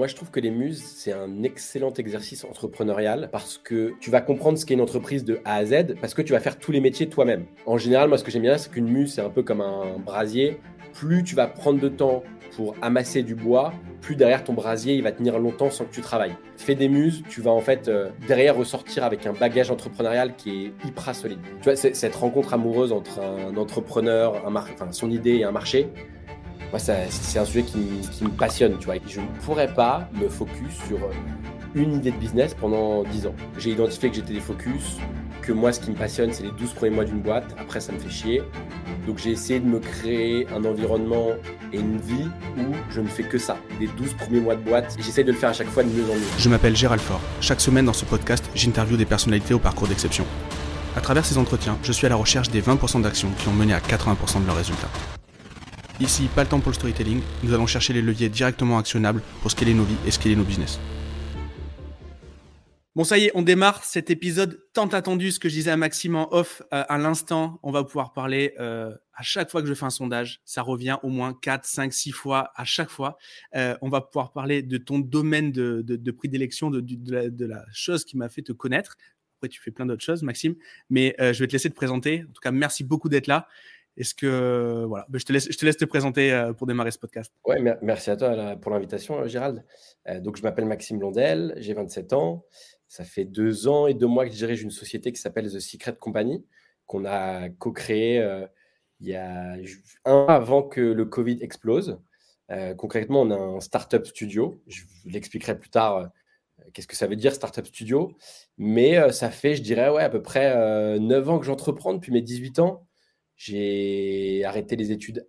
Moi, je trouve que les muses, c'est un excellent exercice entrepreneurial parce que tu vas comprendre ce qu'est une entreprise de A à Z parce que tu vas faire tous les métiers toi-même. En général, moi, ce que j'aime bien, c'est qu'une muse, c'est un peu comme un brasier. Plus tu vas prendre de temps pour amasser du bois, plus derrière ton brasier, il va tenir longtemps sans que tu travailles. Fais des muses, tu vas en fait euh, derrière ressortir avec un bagage entrepreneurial qui est hyper solide. Tu vois, cette rencontre amoureuse entre un entrepreneur, un enfin, son idée et un marché, moi, c'est un sujet qui, me passionne, tu vois. Je ne pourrais pas me focus sur une idée de business pendant 10 ans. J'ai identifié que j'étais des focus, que moi, ce qui me passionne, c'est les 12 premiers mois d'une boîte. Après, ça me fait chier. Donc, j'ai essayé de me créer un environnement et une vie où je ne fais que ça, les 12 premiers mois de boîte. J'essaie de le faire à chaque fois de mieux en mieux. Je m'appelle Gérald Fort. Chaque semaine dans ce podcast, j'interviewe des personnalités au parcours d'exception. À travers ces entretiens, je suis à la recherche des 20% d'actions qui ont mené à 80% de leurs résultats. Ici, pas le temps pour le storytelling, nous allons chercher les leviers directement actionnables pour scaler nos vies et scaler nos business. Bon, ça y est, on démarre cet épisode tant attendu, ce que je disais à Maxime en off euh, à l'instant. On va pouvoir parler euh, à chaque fois que je fais un sondage. Ça revient au moins 4, 5, 6 fois à chaque fois. Euh, on va pouvoir parler de ton domaine de, de, prix d'élection, de, de, la, chose qui m'a fait te connaître. Après, tu fais plein d'autres choses, Maxime. Mais je vais te laisser te présenter. En tout cas, merci beaucoup d'être là. Est-ce que voilà, ben, je te laisse, je te laisse te présenter euh, pour démarrer ce podcast. Ouais, merci à toi pour l'invitation, euh, Gérald. Euh, donc, je m'appelle Maxime Londel, j'ai 27 ans. Ça fait deux ans et deux mois que je dirige une société qui s'appelle The Secret Company, qu'on a co-créée il y a un avant que le Covid explose. concrètement, on a un startup studio. Je vous l'expliquerai plus tard. Qu'est-ce que ça veut dire, startup studio Mais ça fait, je dirais, ouais, à peu près 9 ans que j'entreprends depuis mes 18 ans. J'ai arrêté les études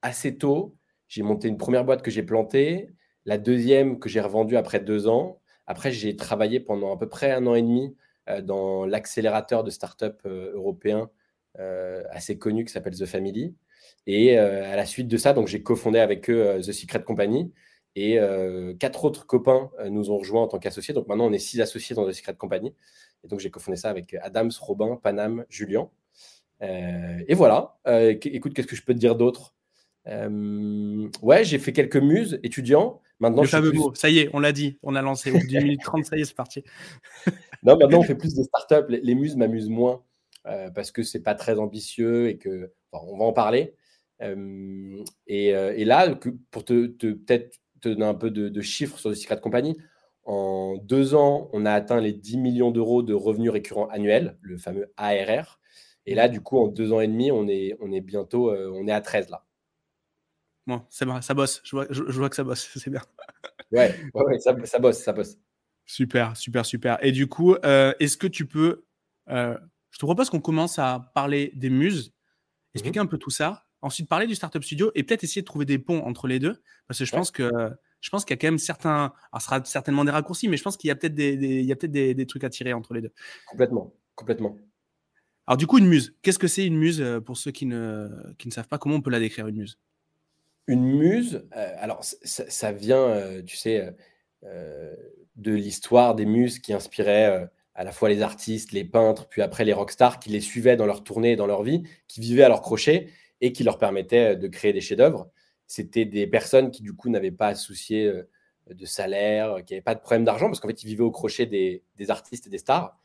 assez tôt. J'ai monté une première boîte que j'ai plantée, la deuxième que j'ai revendue après deux ans. Après, j'ai travaillé pendant à peu près un an et demi euh, dans l'accélérateur de start-up euh, européen euh, assez connu qui s'appelle The Family. Et à la suite de ça, donc j'ai cofondé avec eux The Secret Company. Et quatre autres copains nous ont rejoints en tant qu'associés. Donc maintenant, on est six associés dans The Secret Company. Et donc j'ai cofondé ça avec Adams, Robin, Panam, Julien. Euh, et voilà. Euh, écoute, qu'est-ce que je peux te dire d'autre? Euh, Ouais, j'ai fait quelques muses étudiants. Maintenant, Le fameux mot, ça y est, on l'a dit, on a lancé. Au bout d'une minute 30, ça y est, c'est parti. non, maintenant, on fait plus de startups. Les, les muses m'amusent moins parce que c'est pas très ambitieux et que. on va en parler. et, là, pour te, peut-être te donner un peu de, chiffres sur le Secret Company, en deux ans, on a atteint les 10 millions d'euros de revenus récurrents annuels, le fameux ARR. Et là, du coup, en deux ans et demi, on est, on est bientôt euh, on est à 13 là. Bon, c'est bon, ça bosse. Je vois, je, vois, que ça bosse, c'est bien. ouais, ouais, ça, ça, bosse, ça bosse. Super, super, super. Et du coup, euh, est-ce que tu peux. Euh, je te propose qu'on commence à parler des muses, expliquer mhm. un peu tout ça, ensuite parler du Startup Studio et peut-être essayer de trouver des ponts entre les deux, parce que je pense que je pense qu'il y a quand même certains, alors ce sera certainement des raccourcis, mais je pense qu'il y a peut-être des, il y a peut-être des, des, trucs à tirer entre les deux. Complètement, complètement. Alors du coup, une muse, qu'est-ce que c'est une muse euh, pour ceux qui ne, savent pas comment on peut la décrire une muse? Une muse, euh, alors ça, vient, euh, tu sais, de l'histoire des muses qui inspiraient à la fois les artistes, les peintres, puis après les rockstars qui les suivaient dans leur tournée et dans leur vie, qui vivaient à leur crochet et qui leur permettaient de créer des chefs-d'œuvre. C'était des personnes qui du coup n'avaient pas à soucier de salaire, qui n'avaient pas de problème d'argent parce qu'en fait ils vivaient au crochet des, des artistes et des stars.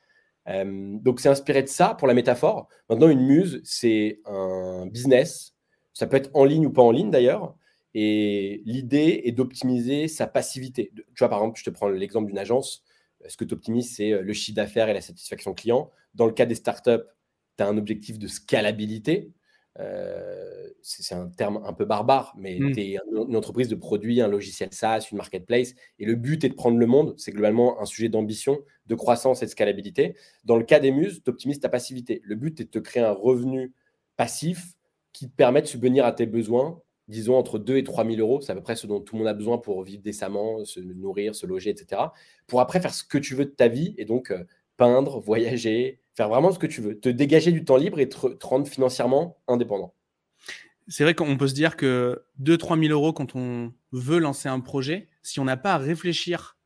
Euh, donc c'est inspiré de ça pour la métaphore. Maintenant, une muse, c'est un business. Ça peut être en ligne ou pas en ligne d'ailleurs. Et l'idée est d'optimiser sa passivité. Tu vois, par exemple, je te prends l'exemple d'une agence. Ce que tu optimises, c'est euh, le chiffre d'affaires et la satisfaction client. Dans le cas des startups, tu as un objectif de scalabilité. Euh, c'est un terme un peu barbare, mais mmh. tu es une entreprise de produits, un logiciel SaaS, une marketplace, et le but est de prendre le monde. C'est globalement un sujet d'ambition, de croissance et de scalabilité. Dans le cas des muses, tu optimises ta passivité. Le but est de te créer un revenu passif qui te permet de subvenir à tes besoins, disons entre 2 et 3 000 euros. C'est à peu près ce dont tout le monde a besoin pour vivre décemment, se nourrir, se loger, etc. Pour après faire ce que tu veux de ta vie et donc euh, peindre, voyager, faire vraiment ce que tu veux, te dégager du temps libre et te, rendre financièrement indépendant. C'est vrai qu'on peut se dire que 2-3 000 euros quand on veut lancer un projet, si on n'a pas à réfléchir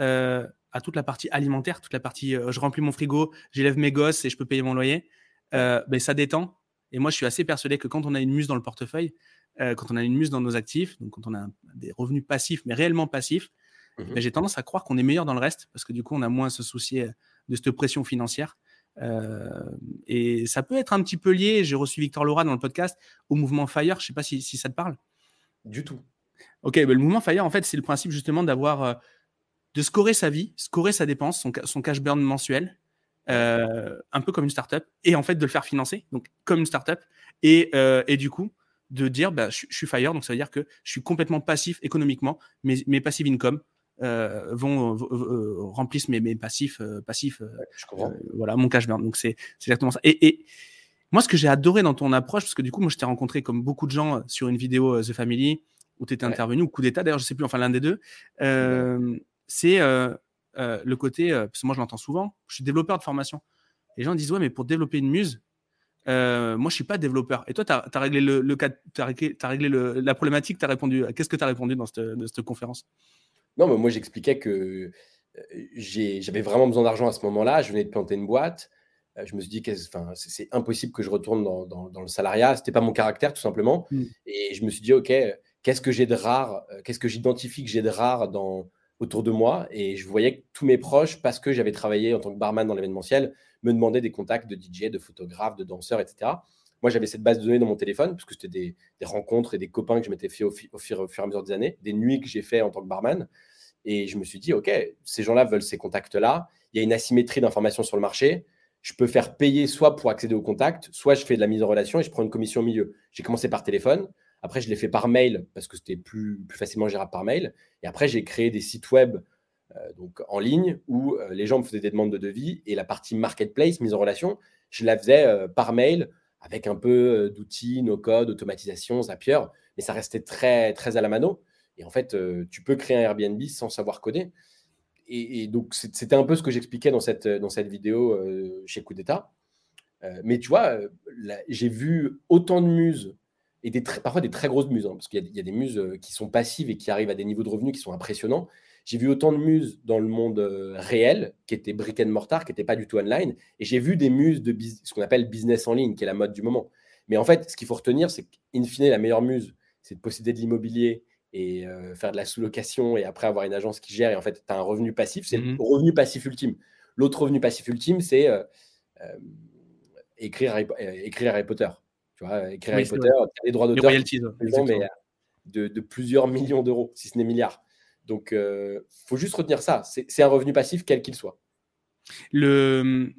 euh, à toute la partie alimentaire, toute la partie euh, je remplis mon frigo, j'élève mes gosses et je peux payer mon loyer, euh, ben, ça détend. Et moi, je suis assez persuadé que quand on a une muse dans le portefeuille, quand on a une muse dans nos actifs, donc quand on a des revenus passifs, mais réellement passifs, mmh j'ai tendance à croire qu'on est meilleur dans le reste parce que du coup, on a moins à se soucier de cette pression financière. Euh, et ça peut être un petit peu lié, j'ai reçu Victor Laura dans le podcast, au mouvement Fire. Je ne sais pas si, ça te parle. Du tout. Ok, le mouvement Fire, en fait, c'est le principe justement d'avoir, euh, de scorer sa vie, scorer sa dépense, son, son cash burn mensuel, euh, un peu comme une startup, et en fait de le faire financer, donc comme une startup, et, et du coup de dire, bah, je, suis Fire, donc ça veut dire que je suis complètement passif économiquement, mes, mes passive income, euh, vont euh, remplissent mes, mes passifs, euh, passifs voilà, mon cash burn. Donc c'est exactement ça. Et, et, moi, ce que j'ai adoré dans ton approche, parce que du coup, moi, je t'ai rencontré comme beaucoup de gens sur une vidéo The Family où tu étais intervenu, ou coup d'état, d'ailleurs, je sais plus, enfin l'un des deux. c'est le côté, parce que moi, je l'entends souvent, je suis développeur de formation. Les gens disent, ouais, mais pour développer une muse, moi, je suis pas développeur. Et toi, tu as, réglé, le, le cas, as réglé, as réglé le, la problématique, tu as répondu. Qu'est-ce que tu as répondu dans cette, dans cette conférence? Non, mais moi, j'expliquais que j'avais vraiment besoin d'argent à ce moment-là. Je venais de planter une boîte. Je me suis dit que c'est impossible que je retourne dans, dans, le salariat. Ce n'était pas mon caractère, tout simplement. Mmh. Et je me suis dit, OK, qu'est-ce que j'ai de rare Qu'est-ce que j'identifie que j'ai de rare dans, autour de moi? Et je voyais que tous mes proches, parce que j'avais travaillé en tant que barman dans l'événementiel, me demandaient des contacts de DJ, de photographes, de danseurs, etc. Moi, j'avais cette base de données dans mon téléphone, parce que c'était des, rencontres et des copains que je m'étais fait au, fur, et à mesure des années, des nuits que j'ai fait en tant que barman. Et je me suis dit, OK, ces gens-là veulent ces contacts-là. Il y a une asymétrie d'informations sur le marché. Je peux faire payer soit pour accéder aux contacts, soit je fais de la mise en relation et je prends une commission au milieu. J'ai commencé par téléphone. Après, je l'ai fait par mail parce que c'était plus, plus facilement gérable par mail. Et après, j'ai créé des sites web euh, donc en ligne où euh, les gens me faisaient des demandes de devis et la partie marketplace, mise en relation, je la faisais euh, par mail avec un peu euh, d'outils, no-code, automatisation, Zapier, mais ça restait très, très à la mano. Et en fait, euh, tu peux créer un Airbnb sans savoir coder. Et, donc, c'était un peu ce que j'expliquais dans cette, dans cette vidéo euh, chez Coup d'État. mais tu vois, j'ai vu autant de muses, et parfois des très grosses muses, hein, parce qu'il y, a des muses qui sont passives et qui arrivent à des niveaux de revenus qui sont impressionnants. J'ai vu autant de muses dans le monde euh, réel, qui étaient brick and mortar, qui n'étaient pas du tout online. Et j'ai vu des muses de ce qu'on appelle business en ligne, qui est la mode du moment. Mais en fait, ce qu'il faut retenir, c'est qu'in fine, la meilleure muse, c'est de posséder de l'immobilier et euh, faire de la sous-location et après avoir une agence qui gère. Et en fait, tu as un revenu passif. C'est le mmh revenu passif ultime. L'autre revenu passif ultime, c'est euh, écrire, écrire Harry Potter. Tu vois, écrire Harry Potter, les droits d'auteur, de, de, plusieurs millions d'euros, si ce n'est milliards. Donc, il euh, faut juste retenir ça. C'est un revenu passif, quel qu'il soit. Le,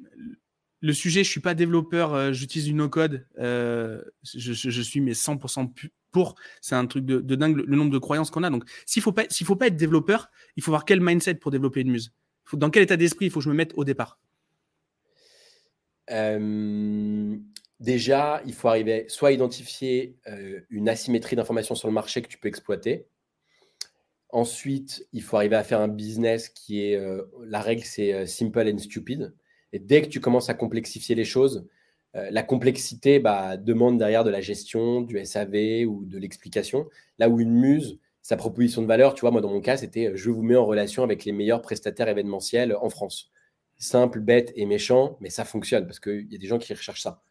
le sujet, je ne suis pas développeur, euh, j'utilise du no-code. Euh, je, suis mais 100% pour. C'est un truc de, dingue, le, nombre de croyances qu'on a. Donc, s'il ne faut, pas, faut pas être développeur, il faut avoir quel mindset pour développer une muse? Dans quel état d'esprit il faut que je me mette au départ? Déjà, il faut arriver soit à identifier une asymétrie d'informations sur le marché que tu peux exploiter. Ensuite, il faut arriver à faire un business qui est, euh, la règle, c'est euh, simple and stupid. Et dès que tu commences à complexifier les choses, euh, la complexité bah, demande derrière de la gestion, du SAV ou de l'explication. Là où une muse, sa proposition de valeur, tu vois, moi dans mon cas, c'était je vous mets en relation avec les meilleurs prestataires événementiels en France. Simple, bête et méchant, mais ça fonctionne parce qu'il y a des gens qui recherchent ça.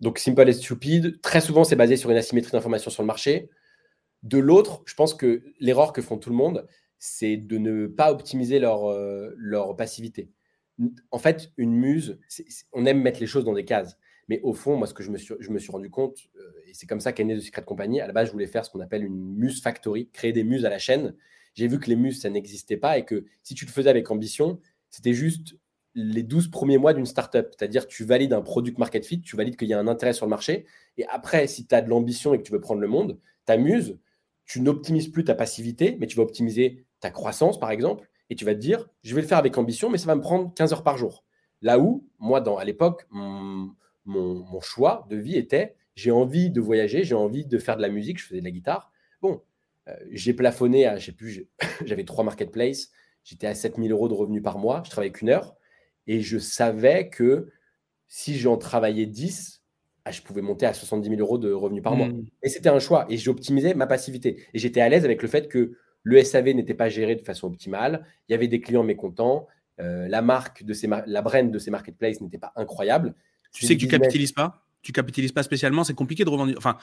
donc simple and stupid, très souvent c'est basé sur une asymétrie d'information sur le marché. De l'autre, je pense que l'erreur que font tout le monde, c'est de ne pas optimiser leur, euh, leur passivité. En fait, une muse, on aime mettre les choses dans des cases. Mais au fond, moi, ce que je me suis, je me suis rendu compte, euh, et c'est comme ça qu'est né de Secret Company, à la base, je voulais faire ce qu'on appelle une muse factory, créer des muses à la chaîne. J'ai vu que les muses, ça n'existait pas et que si tu le faisais avec ambition, c'était juste les 12 premiers mois d'une startup. C'est-à-dire, tu valides un product market fit, tu valides qu'il y a un intérêt sur le marché. Et après, si tu as de l'ambition et que tu veux prendre le monde, ta muse, tu n'optimises plus ta passivité, mais tu vas optimiser ta croissance, par exemple, et tu vas te dire, je vais le faire avec ambition, mais ça va me prendre 15 heures par jour. Là où, moi, à l'époque, mon, choix de vie était, j'ai envie de voyager, j'ai envie de faire de la musique, je faisais de la guitare. Bon, euh, j'ai plafonné à, je sais plus, j'avais trois marketplaces, j'étais à 7000 euros de revenus par mois, je travaillais qu'une heure, et je savais que si j'en travaillais 10, ah, je pouvais monter à 70 000 euros de revenus par mois. Hmm. Et c'était un choix. Et j'optimisais ma passivité. Et j'étais à l'aise avec le fait que le SAV n'était pas géré de façon optimale. Il y avait des clients mécontents. Euh, la marque de ces la brand de ces marketplaces n'était pas incroyable. Tu sais que tu ne capitalises pas? Tu capitalises pas spécialement? C'est compliqué de revendre. Enfin,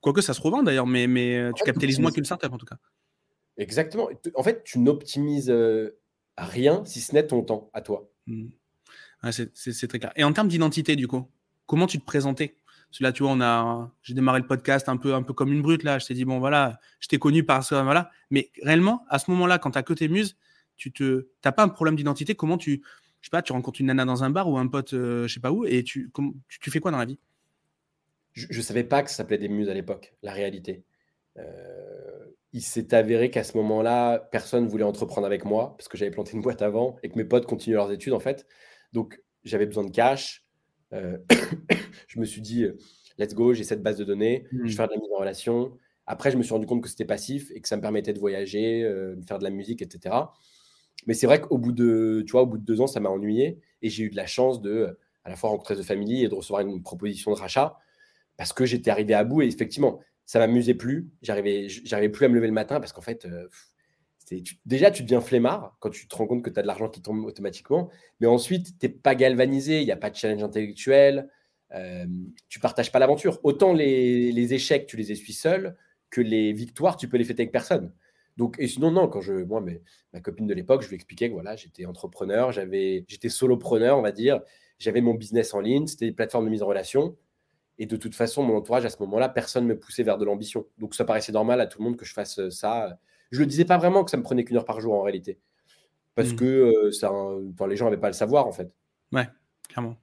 quoique ça se revend d'ailleurs, mais, mais euh, tu capitalises moins qu'une startup en tout cas. Exactement. En fait, tu n'optimises rien si ce n'est ton temps à toi. Mmh. c'est très clair. Et en termes d'identité, du coup, comment tu te présentais? Là, tu vois, j'ai démarré le podcast un peu, un peu comme une brute. Là, je t'ai dit bon, voilà, je t'ai connu par ça, voilà. Mais réellement, à ce moment-là, quand tu as que tes muses, tu te, t'as pas un problème d'identité. Comment tu, je sais pas, tu rencontres une nana dans un bar ou un pote, je je sais pas où, et tu, tu, fais quoi dans la vie? Je, ne savais pas que ça s'appelait des muses à l'époque. La réalité. Euh, il s'est avéré qu'à ce moment-là, personne voulait entreprendre avec moi parce que j'avais planté une boîte avant et que mes potes continuaient leurs études en fait. Donc j'avais besoin de cash. Euh, je me suis dit, let's go, j'ai cette base de données, je vais mmh. faire de la mise en relation. Après, je me suis rendu compte que c'était passif et que ça me permettait de voyager, euh, de faire de la musique, etc. Mais c'est vrai qu'au bout de, tu vois, au bout de deux ans, ça m'a ennuyé et j'ai eu de la chance de à la fois rencontrer The Family et de recevoir une proposition de rachat parce que j'étais arrivé à bout et effectivement, ça m'amusait plus. J'arrivais, j'arrivais plus à me lever le matin parce qu'en fait, euh, déjà, tu deviens flemmard quand tu te rends compte que tu as de l'argent qui tombe automatiquement. Mais ensuite, tu n'es pas galvanisé, il n'y a pas de challenge intellectuel. Euh, tu partages pas l'aventure. Autant les, échecs, tu les essuies seul, que les victoires, tu peux les fêter avec personne. Donc, et sinon, non, quand je, moi, ma copine de l'époque, je lui expliquais que voilà, j'étais entrepreneur, j'étais solopreneur, on va dire. J'avais mon business en ligne, c'était des plateformes de mise en relation. Et de toute façon, mon entourage, à ce moment-là, personne ne me poussait vers de l'ambition. Donc ça paraissait normal à tout le monde que je fasse euh, ça. Je ne le disais pas vraiment que ça me prenait qu'une heure par jour en réalité. Parce mmh. que euh, ça, les gens n'avaient pas à le savoir en fait. Ouais, clairement.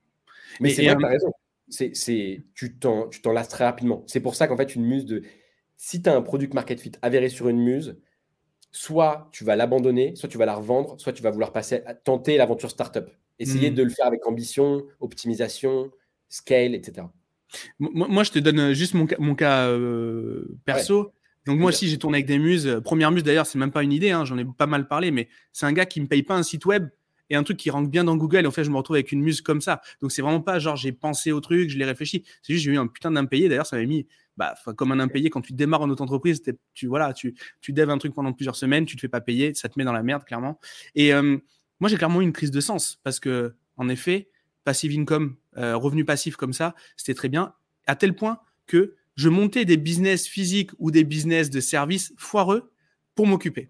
Mais c'est vrai que tu as raison. C'est, tu, t'en, tu t'en lasses très rapidement. C'est pour ça qu'en fait, une muse de. Si tu as un product market fit avéré sur une muse, soit tu vas l'abandonner, soit tu vas la revendre, soit tu vas vouloir passer à tenter l'aventure startup. Essayer mmh. de le faire avec ambition, optimisation, scale, etc. Moi, je te donne euh, juste mon, mon cas euh, perso. Donc moi aussi, j'ai tourné avec des muses. Première muse, d'ailleurs, c'est même pas une idée, hein, j'en ai pas mal parlé, mais c'est un gars qui me paye pas un site web et un truc qui rentre bien dans Google. Et en fait, je me retrouve avec une muse comme ça. Donc c'est vraiment pas genre j'ai pensé au truc, je l'ai réfléchi. C'est juste j'ai eu un putain d'impayé. D'ailleurs, ça m'a mis bah, comme un impayé quand tu démarres en autre entreprise. Tu voilà, tu tu deves un truc pendant plusieurs semaines, tu te fais pas payer, ça te met dans la merde clairement. Et euh, moi, j'ai clairement eu une crise de sens parce que en effet, passive income, revenu passif comme ça, c'était très bien à tel point que je montais des business physiques ou des business de services foireux pour m'occuper.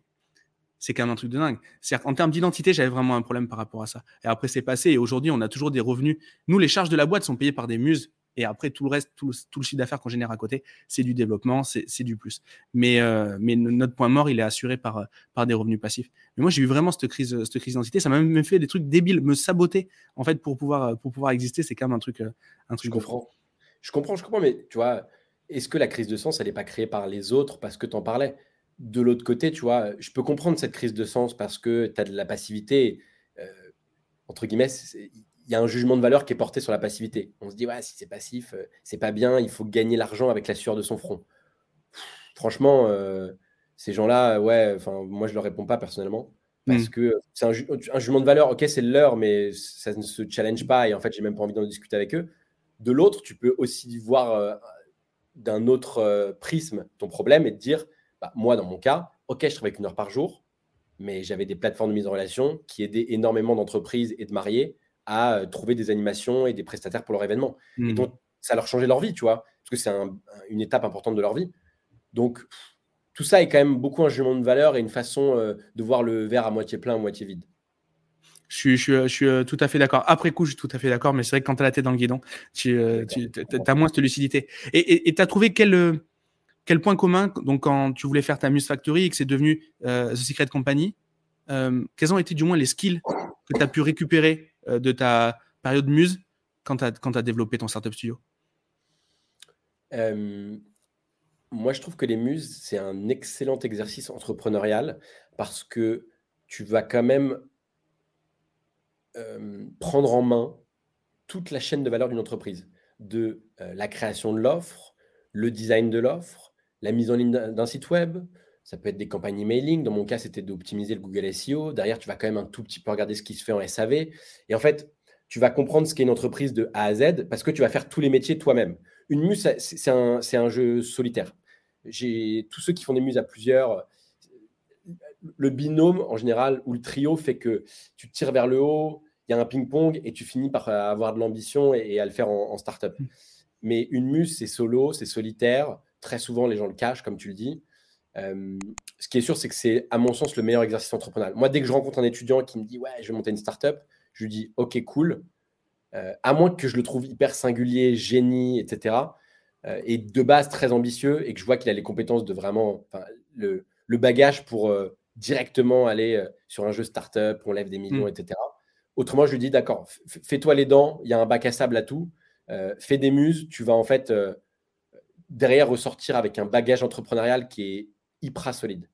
C'est quand même un truc de dingue. C'est-à-dire qu'en termes d'identité, j'avais vraiment un problème par rapport à ça. Et après, c'est passé. Et aujourd'hui, on a toujours des revenus. Nous, les charges de la boîte sont payées par des muses. Et après, tout le reste, tout le, chiffre d'affaires qu'on génère à côté, c'est du développement, c'est du plus. Mais, euh, mais notre point mort, il est assuré par, par des revenus passifs. Mais moi, j'ai eu vraiment cette crise, cette crise d'identité. Ça m'a même fait des trucs débiles, me saboter, en fait, pour pouvoir, pour pouvoir exister. C'est quand même un truc, un truc. Je comprends. Je comprends, je comprends, mais tu vois, est-ce que la crise de sens, elle n'est pas créée par les autres parce que tu en parlais? De l'autre côté, tu vois, je peux comprendre cette crise de sens parce que tu as de la passivité. Euh, entre guillemets, il y a un jugement de valeur qui est porté sur la passivité. On se dit, ouais, si c'est passif, euh, c'est pas bien, il faut gagner l'argent avec la sueur de son front. franchement, euh, ces gens-là, ouais, enfin, moi, je leur réponds pas personnellement. Parce mmh. que c'est un, un, jugement de valeur, ok, c'est leur, mais ça ne se challenge pas et en fait, j'ai même pas envie d'en discuter avec eux. De l'autre, tu peux aussi voir euh, d'un autre euh, prisme ton problème et te dire, bah, moi, dans mon cas, OK, je travaille qu'une heure par jour, mais j'avais des plateformes de mise en relation qui aidaient énormément d'entreprises et de mariés à euh, trouver des animations et des prestataires pour leur événement. Et mmh. donc, ça leur changeait leur vie, tu vois, parce que c'est une étape importante de leur vie. Donc, tout ça est quand même beaucoup un jugement de valeur et une façon de voir le verre à moitié plein, à moitié vide. Je suis, euh, tout à fait d'accord. Après coup, je suis tout à fait d'accord, mais c'est vrai que quand tu as la tête dans le guidon, tu, euh, as moins cette lucidité. Et tu as trouvé quel, euh, quel point commun, donc quand tu voulais faire ta Muse Factory et que c'est devenu The Secret Company, quels ont été du moins les skills que tu as pu récupérer de ta période Muse quand tu as, as, développé ton startup studio? Moi, je trouve que les Muses, c'est un excellent exercice entrepreneurial parce que tu vas quand même euh, prendre en main toute la chaîne de valeur d'une entreprise, de euh, la création de l'offre, le design de l'offre, la mise en ligne d'un site web, ça peut être des campagnes emailing. Dans mon cas, c'était d'optimiser le Google SEO. Derrière, tu vas quand même un tout petit peu regarder ce qui se fait en SAV. Et en fait, tu vas comprendre ce qu'est une entreprise de A à Z parce que tu vas faire tous les métiers toi-même. Une muse, c'est un, un, jeu solitaire. J'ai tous ceux qui font des muses à plusieurs, le binôme en général ou le trio fait que tu tires vers le haut, il y a un ping-pong et tu finis par avoir de l'ambition et, à le faire en, start-up. Mm. Mais une muse, c'est solo, c'est solitaire. Très souvent, les gens le cachent, comme tu le dis. ce qui est sûr, c'est que c'est, à mon sens, le meilleur exercice entrepreneurial. Moi, dès que je rencontre un étudiant qui me dit Ouais, je vais monter une startup, je lui dis Ok, cool. à moins que je le trouve hyper singulier, génie, etc. et de base très ambitieux et que je vois qu'il a les compétences de vraiment, le, le, bagage pour directement aller sur un jeu startup, on lève des millions, mmh. etc. Autrement, je lui dis D'accord, fais-toi les dents, il y a un bac à sable à tout, fais des muses, tu vas en fait derrière ressortir avec un bagage entrepreneurial qui est hyper solide.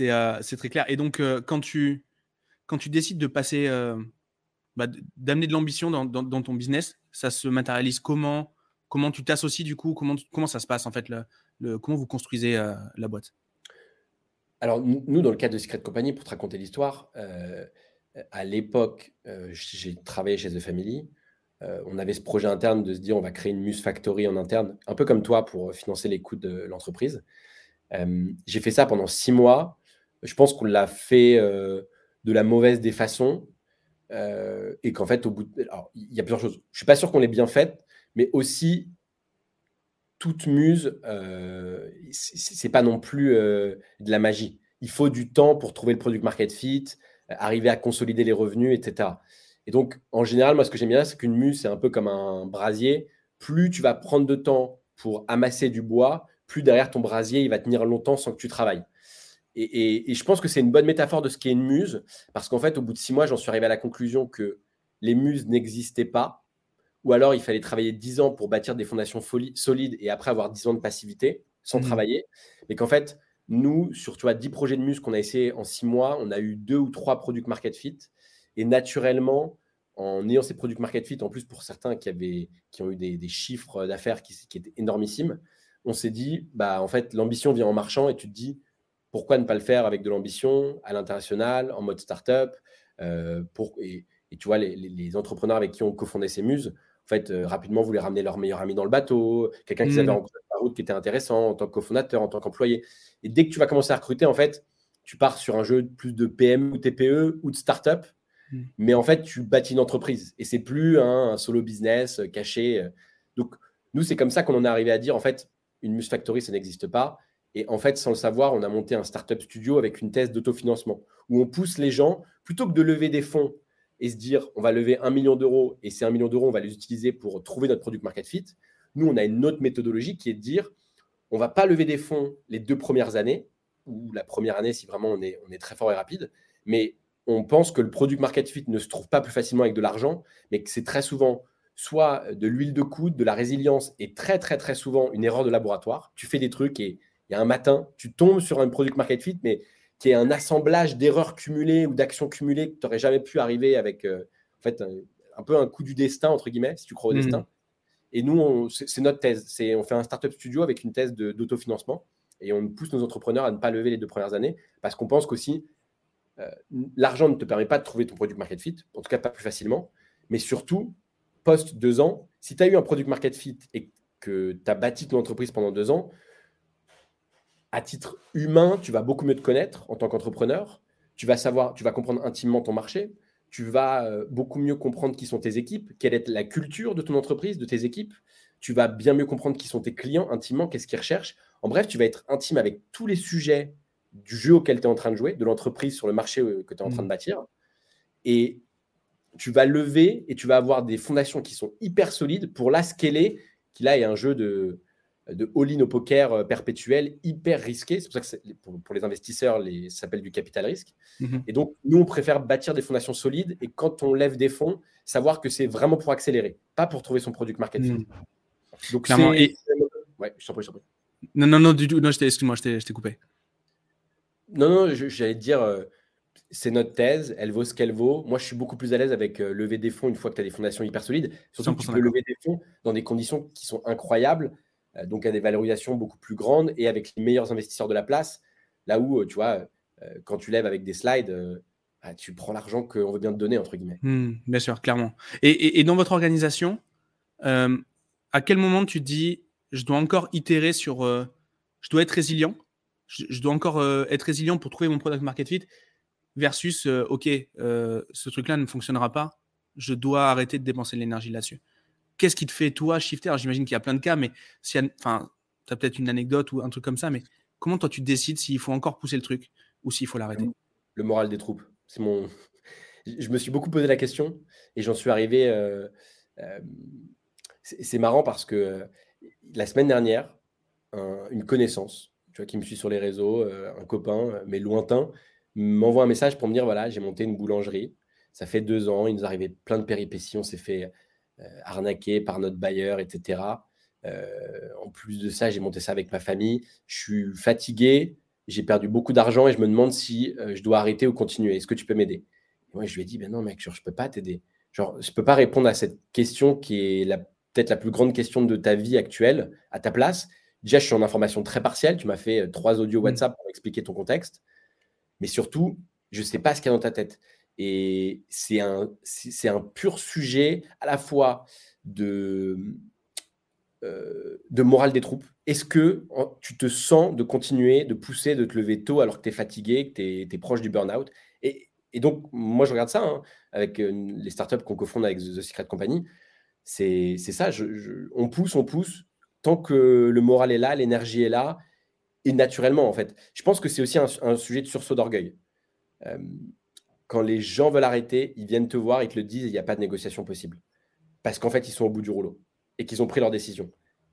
Euh, c'est très clair. Et donc, euh, quand, tu, décides de passer, euh, bah, d'amener de l'ambition dans, ton business, ça se matérialise comment? Comment tu t'associes du coup? Comment, ça se passe en fait Comment vous construisez la boîte? Alors, nous, dans le cadre de Secret Company, pour te raconter l'histoire, à l'époque, j'ai travaillé chez The Family. Euh, on avait ce projet interne de se dire on va créer une Muse Factory en interne, un peu comme toi pour financer les coûts de l'entreprise. Euh, j'ai fait ça pendant six mois. Je pense qu'on l'a fait euh, de la mauvaise des façons et qu'en fait, au bout de... il y a plusieurs choses. Je ne suis pas sûr qu'on l'ait bien faite, mais aussi toute muse, euh, c'est pas non plus de la magie. Il faut du temps pour trouver le product market fit, arriver à consolider les revenus, etc. Et donc, en général, moi, ce que j'aime bien, c'est qu'une muse, c'est un peu comme un brasier. Plus tu vas prendre de temps pour amasser du bois, plus derrière ton brasier, il va tenir longtemps sans que tu travailles. Et, je pense que c'est une bonne métaphore de ce qu'est une muse, parce qu'en fait, au bout de six mois, j'en suis arrivé à la conclusion que les muses n'existaient pas, ou alors il fallait travailler dix ans pour bâtir des fondations solides et après avoir dix ans de passivité sans mmh. travailler. Mais qu'en fait, nous, sur tu vois, 10 projets de muse qu'on a essayé en six mois, on a eu deux ou trois produits market fit. Et naturellement, en ayant ces produits market fit, en plus pour certains qui, avaient, qui ont eu des, chiffres d'affaires qui, étaient énormissimes, on s'est dit, bah, en fait, l'ambition vient en marchant et tu te dis, pourquoi ne pas le faire avec de l'ambition à l'international, en mode startup euh, pour, et, tu vois, les, entrepreneurs avec qui on cofondait ces muses, fait, euh, rapidement, voulaient ramener leur meilleur ami dans le bateau, quelqu'un qui mmh. avaient rencontré la route qui était intéressant en tant que cofondateur, en tant qu'employé. Et dès que tu vas commencer à recruter, en fait, tu pars sur un jeu plus de PME ou TPE ou de startup Mm. Mais en fait, tu bâtis une entreprise et c'est plus un solo business euh, caché. Euh. Donc, nous, c'est comme ça qu'on en est arrivé à dire en fait, une Muse Factory, ça n'existe pas. Et en fait, sans le savoir, on a monté un startup studio avec une thèse d'autofinancement où on pousse les gens, plutôt que de lever des fonds et se dire on va lever un million d'euros et ces un million d'euros, on va les utiliser pour trouver notre product market fit. Nous, on a une autre méthodologie qui est de dire on va pas lever des fonds les deux premières années ou la première année si vraiment on est, on est très fort et rapide, mais on pense que le product market fit ne se trouve pas plus facilement avec de l'argent, mais que c'est très souvent soit de l'huile de coude, de la résilience et très très très souvent une erreur de laboratoire. Tu fais des trucs et il y a un matin, tu tombes sur un product market fit, mais qui est un assemblage d'erreurs cumulées ou d'actions cumulées que tu n'aurais jamais pu arriver avec euh, en fait un, peu un coup du destin entre guillemets, si tu crois au mmh. destin. Et nous, c'est notre thèse. C'est on fait un startup studio avec une thèse d'autofinancement et on pousse nos entrepreneurs à ne pas lever les deux premières années parce qu'on pense qu'aussi euh, l'argent ne te permet pas de trouver ton produit market fit, en tout cas pas plus facilement. Mais surtout, post deux ans, si tu as eu un produit market fit et que tu as bâti ton entreprise pendant deux ans, à titre humain, tu vas beaucoup mieux te connaître en tant qu'entrepreneur. Tu vas savoir, tu vas comprendre intimement ton marché. Tu vas euh, beaucoup mieux comprendre qui sont tes équipes, quelle est la culture de ton entreprise, de tes équipes. Tu vas bien mieux comprendre qui sont tes clients intimement, qu'est-ce qu'ils recherchent. En bref, tu vas être intime avec tous les sujets du jeu auquel tu es en train de jouer, de l'entreprise sur le marché euh, que tu es en train de mm. bâtir. Et tu vas lever et tu vas avoir des fondations qui sont hyper solides pour la scaler, qui là est un jeu de, de all-in au poker euh, perpétuel, hyper risqué. C'est pour ça que pour, les investisseurs, les, ça s'appelle du capital risque. Mm-hmm. Et donc, nous, on préfère bâtir des fondations solides et quand on lève des fonds, savoir que c'est vraiment pour accélérer, pas pour trouver son produit market fit. Mm. Donc, Clairement. Et... Ouais, je t'en prie, je t'en prie. Non, non, non, du tout. Non, excuse-moi, je t'ai coupé. Non, non, j'allais dire, euh, c'est notre thèse, elle vaut ce qu'elle vaut. Moi, je suis beaucoup plus à l'aise avec euh, lever des fonds une fois que tu as des fondations hyper solides. Surtout que tu peux lever des fonds dans des conditions qui sont incroyables, donc à des valorisations beaucoup plus grandes et avec les meilleurs investisseurs de la place. Là où, tu vois, quand tu lèves avec des slides, bah, tu prends l'argent qu'on veut bien te donner, entre guillemets. Mmh, bien sûr, clairement. Et, dans votre organisation, à quel moment tu dis, je dois encore itérer sur, je dois être résilient je, dois encore euh, être résilient pour trouver mon product market fit versus, euh, OK, euh, ce truc-là ne fonctionnera pas, je dois arrêter de dépenser de l'énergie là-dessus? Qu'est-ce qui te fait, toi, shifter? J'imagine qu'il y a plein de cas, mais si, enfin, tu as peut-être une anecdote ou un truc comme ça, mais comment toi tu décides s'il faut encore pousser le truc ou s'il faut l'arrêter? Le moral des troupes. C'est mon. Je me suis beaucoup posé la question et j'en suis arrivé. Euh, euh, c'est marrant parce que la semaine dernière, une connaissance, tu vois, qui me suit sur les réseaux, un copain, mais lointain, m'envoie un message pour me dire voilà, j'ai monté une boulangerie. Ça fait deux ans, il nous arrivait plein de péripéties, on s'est fait arnaquer par notre bailleur, etc. en plus de ça, j'ai monté ça avec ma famille. Je suis fatigué, j'ai perdu beaucoup d'argent et je me demande si je dois arrêter ou continuer. Est-ce que tu peux m'aider? Moi, je lui ai dit ben non, mec, je ne peux pas t'aider. Genre, je peux pas répondre à cette question qui est peut-être la plus grande question de ta vie actuelle à ta place. Déjà, je suis en information très partielle. Tu m'as fait trois audios mmh. WhatsApp pour expliquer ton contexte mais surtout, je ne sais pas ce qu'il y a dans ta tête. Et c'est un, c'est un pur sujet à la fois de, euh, de morale des troupes. Est-ce que tu te sens de continuer, de pousser, de te lever tôt alors que tu es fatigué, que tu es, proche du burn-out? Et, et, donc, moi, je regarde ça hein, avec euh, les startups qu'on cofonde avec The Secret Company. C'est ça, on pousse, on pousse. Tant que le moral est là, l'énergie est là, et naturellement, en fait. Je pense que c'est aussi un, sujet de sursaut d'orgueil. Euh, quand les gens veulent arrêter, ils viennent te voir, ils te le disent, il n'y a pas de négociation possible. Parce qu'en fait, ils sont au bout du rouleau et qu'ils ont pris leur décision.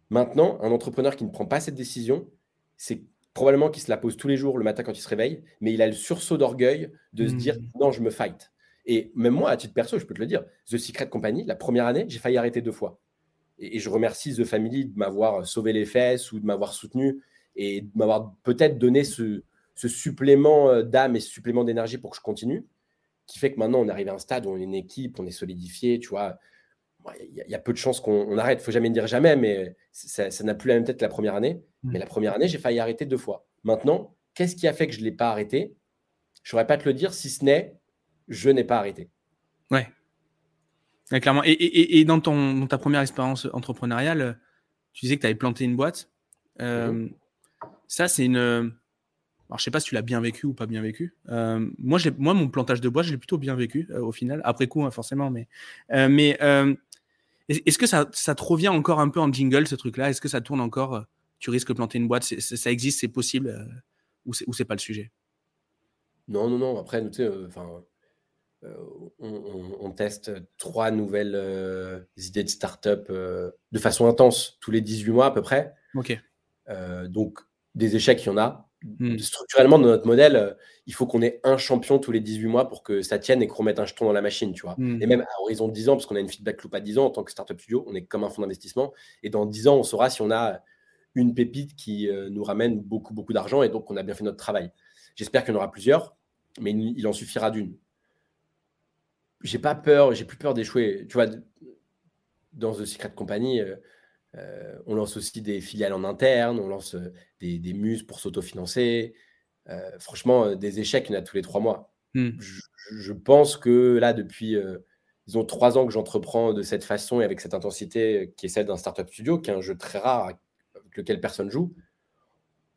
Maintenant, un entrepreneur qui ne prend pas cette décision, c'est probablement qu'il se la pose tous les jours le matin quand il se réveille, mais il a le sursaut d'orgueil de se dire mmh. non, je me fight. Et même moi, à titre perso, je peux te le dire, The Secret Company, la première année, j'ai failli arrêter deux fois. Et, et je remercie The Family de m'avoir sauvé les fesses ou de m'avoir soutenu et de m'avoir peut-être donné ce, supplément euh, d'âme et ce supplément d'énergie pour que je continue, qui fait que maintenant on arrive à un stade où on est une équipe, on est solidifié, tu vois. Il y, a peu de chances qu'on arrête. Il faut jamais dire jamais, mais ça n'a plus la même tête que la première année. Mmh. Mais la première année, j'ai failli arrêter deux fois. Maintenant, qu'est-ce qui a fait que je ne l'ai pas arrêté? Je ne saurais pas te le dire si ce n'est je n'ai pas arrêté. Ouais. clairement. Et, dans, ton, ta première expérience entrepreneuriale, tu disais que tu avais planté une boîte. Euh, mmh. Ça, c'est une. Alors, je sais pas si tu l'as bien vécu ou pas bien vécu. Euh, moi, moi, mon plantage de bois, je l'ai plutôt bien vécu euh, au final. Après coup, hein, forcément, mais. Euh, mais est-ce que ça, ça te revient encore un peu en jingle, ce truc-là? Est-ce que ça tourne encore Tu risques de planter une boîte? Ça existe, c'est possible Ou c'est, ou c'est pas le sujet? Non, non, non. Après, tu sais, enfin. on, teste trois nouvelles idées de start-up de façon intense tous les 18 mois à peu près. Ok. donc, des échecs, il y en a. Hmm. Structurellement, dans notre modèle, euh, il faut qu'on ait un champion tous les 18 mois pour que ça tienne et qu'on remette un jeton dans la machine, tu vois. Hmm. Et même à horizon de 10 ans, parce qu'on a une feedback loop à 10 ans en tant que startup studio, on est comme un fonds d'investissement. Et dans 10 ans, on saura si on a une pépite qui euh, nous ramène beaucoup, beaucoup d'argent et donc on a bien fait notre travail. J'espère qu'il y en aura plusieurs, mais il en suffira d'une. J'ai pas peur, j'ai plus peur d'échouer. Tu vois, dans The Secret Company, euh, on lance aussi des filiales en interne, on lance euh, des, muses pour s'autofinancer. Euh, franchement, des échecs, il y en a tous les trois mois. Hmm. Je, pense que là, depuis ils ont trois ans que j'entreprends de cette façon et avec cette intensité qui est celle d'un startup studio, qui est un jeu très rare avec lequel personne joue.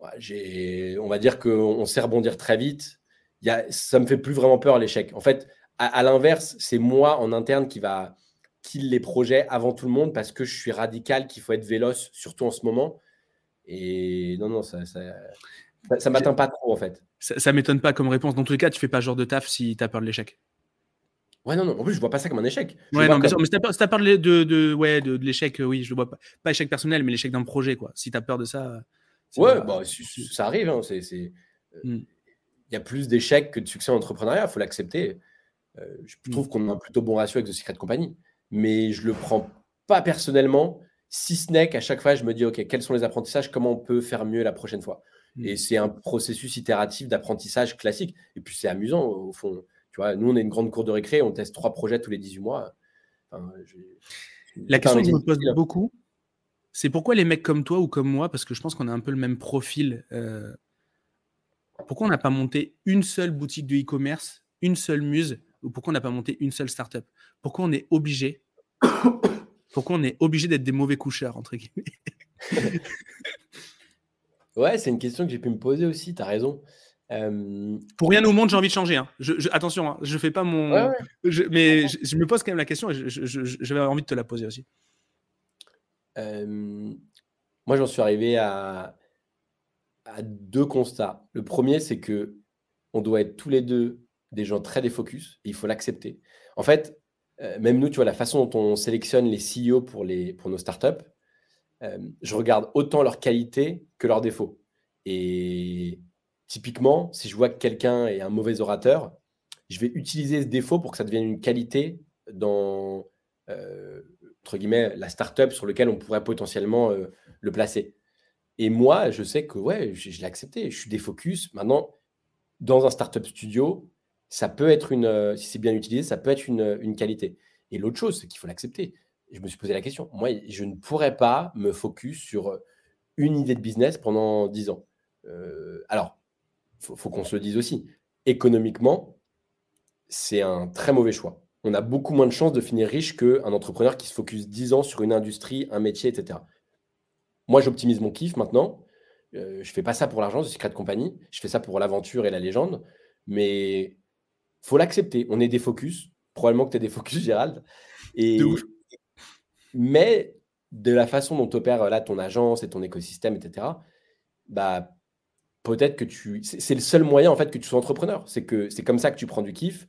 on va dire qu'on sait rebondir très vite. Y ça me fait plus vraiment peur l'échec. En fait, à l'inverse, c'est moi en interne qui va, qu'il les projets avant tout le monde parce que je suis radical qu'il faut être véloce, surtout en ce moment. Et non, non, ça, ça, ça, m'atteint pas trop en fait. Ça, ça m'étonne pas comme réponse. Dans tous les cas, tu fais pas genre de taf si tu as peur de l'échec. Ouais, non, non, en plus, je vois pas ça comme un échec. ouais, non, mais si tu as peur de, de, ouais, de, l'échec, oui, je le vois pas. Pas échec personnel, mais l'échec d'un projet, quoi. Si tu as peur de ça. Ouais, bah, ça arrive. Hein, c'est, euh, hmm. Il y a plus d'échecs que de succès en entrepreneuriat, il faut l'accepter. Euh, je hmm. trouve qu'on a un plutôt bon ratio avec The Secret Company mais je le prends pas personnellement, si ce n'est qu'à chaque fois, je me dis, OK, quels sont les apprentissages, comment on peut faire mieux la prochaine fois mmh. Et c'est un processus itératif d'apprentissage classique. Et puis, c'est amusant, au fond. Tu vois, nous, on est une grande cour de récré, on teste trois projets tous les 18 mois. la question que je me pose beaucoup, c'est pourquoi les mecs comme toi ou comme moi, parce que je pense qu'on a un peu le même profil, euh, pourquoi on n'a pas monté une seule boutique de e-commerce, une seule muse, ou pourquoi on n'a pas monté une seule startup? Pourquoi on est obligé Pourquoi on est obligé d'être des mauvais coucheurs, entre guillemets? Ouais, c'est une question que j'ai pu me poser aussi, tu as raison. Euh, Pour rien au monde, j'ai envie de changer. Hein. attention, hein, je fais pas mon. mais je, me pose quand même la question et j'avais envie de te la poser aussi. Euh, moi, j'en suis arrivé à, à deux constats. Le premier, c'est que on doit être tous les deux des gens très défocus et il faut l'accepter. En fait, euh, même nous, tu vois, la façon dont on sélectionne les CEO pour, les, pour nos startups, euh, je regarde autant leurs qualités que leurs défauts. Et typiquement, si je vois que quelqu'un est un mauvais orateur, je vais utiliser ce défaut pour que ça devienne une qualité dans, euh, entre guillemets, la startup sur laquelle on pourrait potentiellement le placer. Et moi, je sais que ouais, je, l'ai accepté. Je suis défocus. Maintenant, dans un startup studio, ça peut être une, si c'est bien utilisé, ça peut être une, une qualité. Et l'autre chose, c'est qu'il faut l'accepter. Je me suis posé la question. Moi, je ne pourrais pas me focus sur une idée de business pendant 10 ans. Euh, alors, il faut, qu'on se le dise aussi. Économiquement, c'est un très mauvais choix. On a beaucoup moins de chances de finir riche qu'un entrepreneur qui se focus 10 ans sur une industrie, un métier, etc. Moi, j'optimise mon kiff maintenant. Euh, je ne fais pas ça pour l'argent, c'est Secret Company. Je fais ça pour l'aventure et la légende. Mais faut l'accepter. On est des focus. Probablement que tu es des focus, Gérald. Et, mais de la façon dont tu opères là ton agence et ton écosystème, etc., bah, peut-être que tu. C'est le seul moyen en fait que tu sois entrepreneur. C'est que c'est comme ça que tu prends du kiff.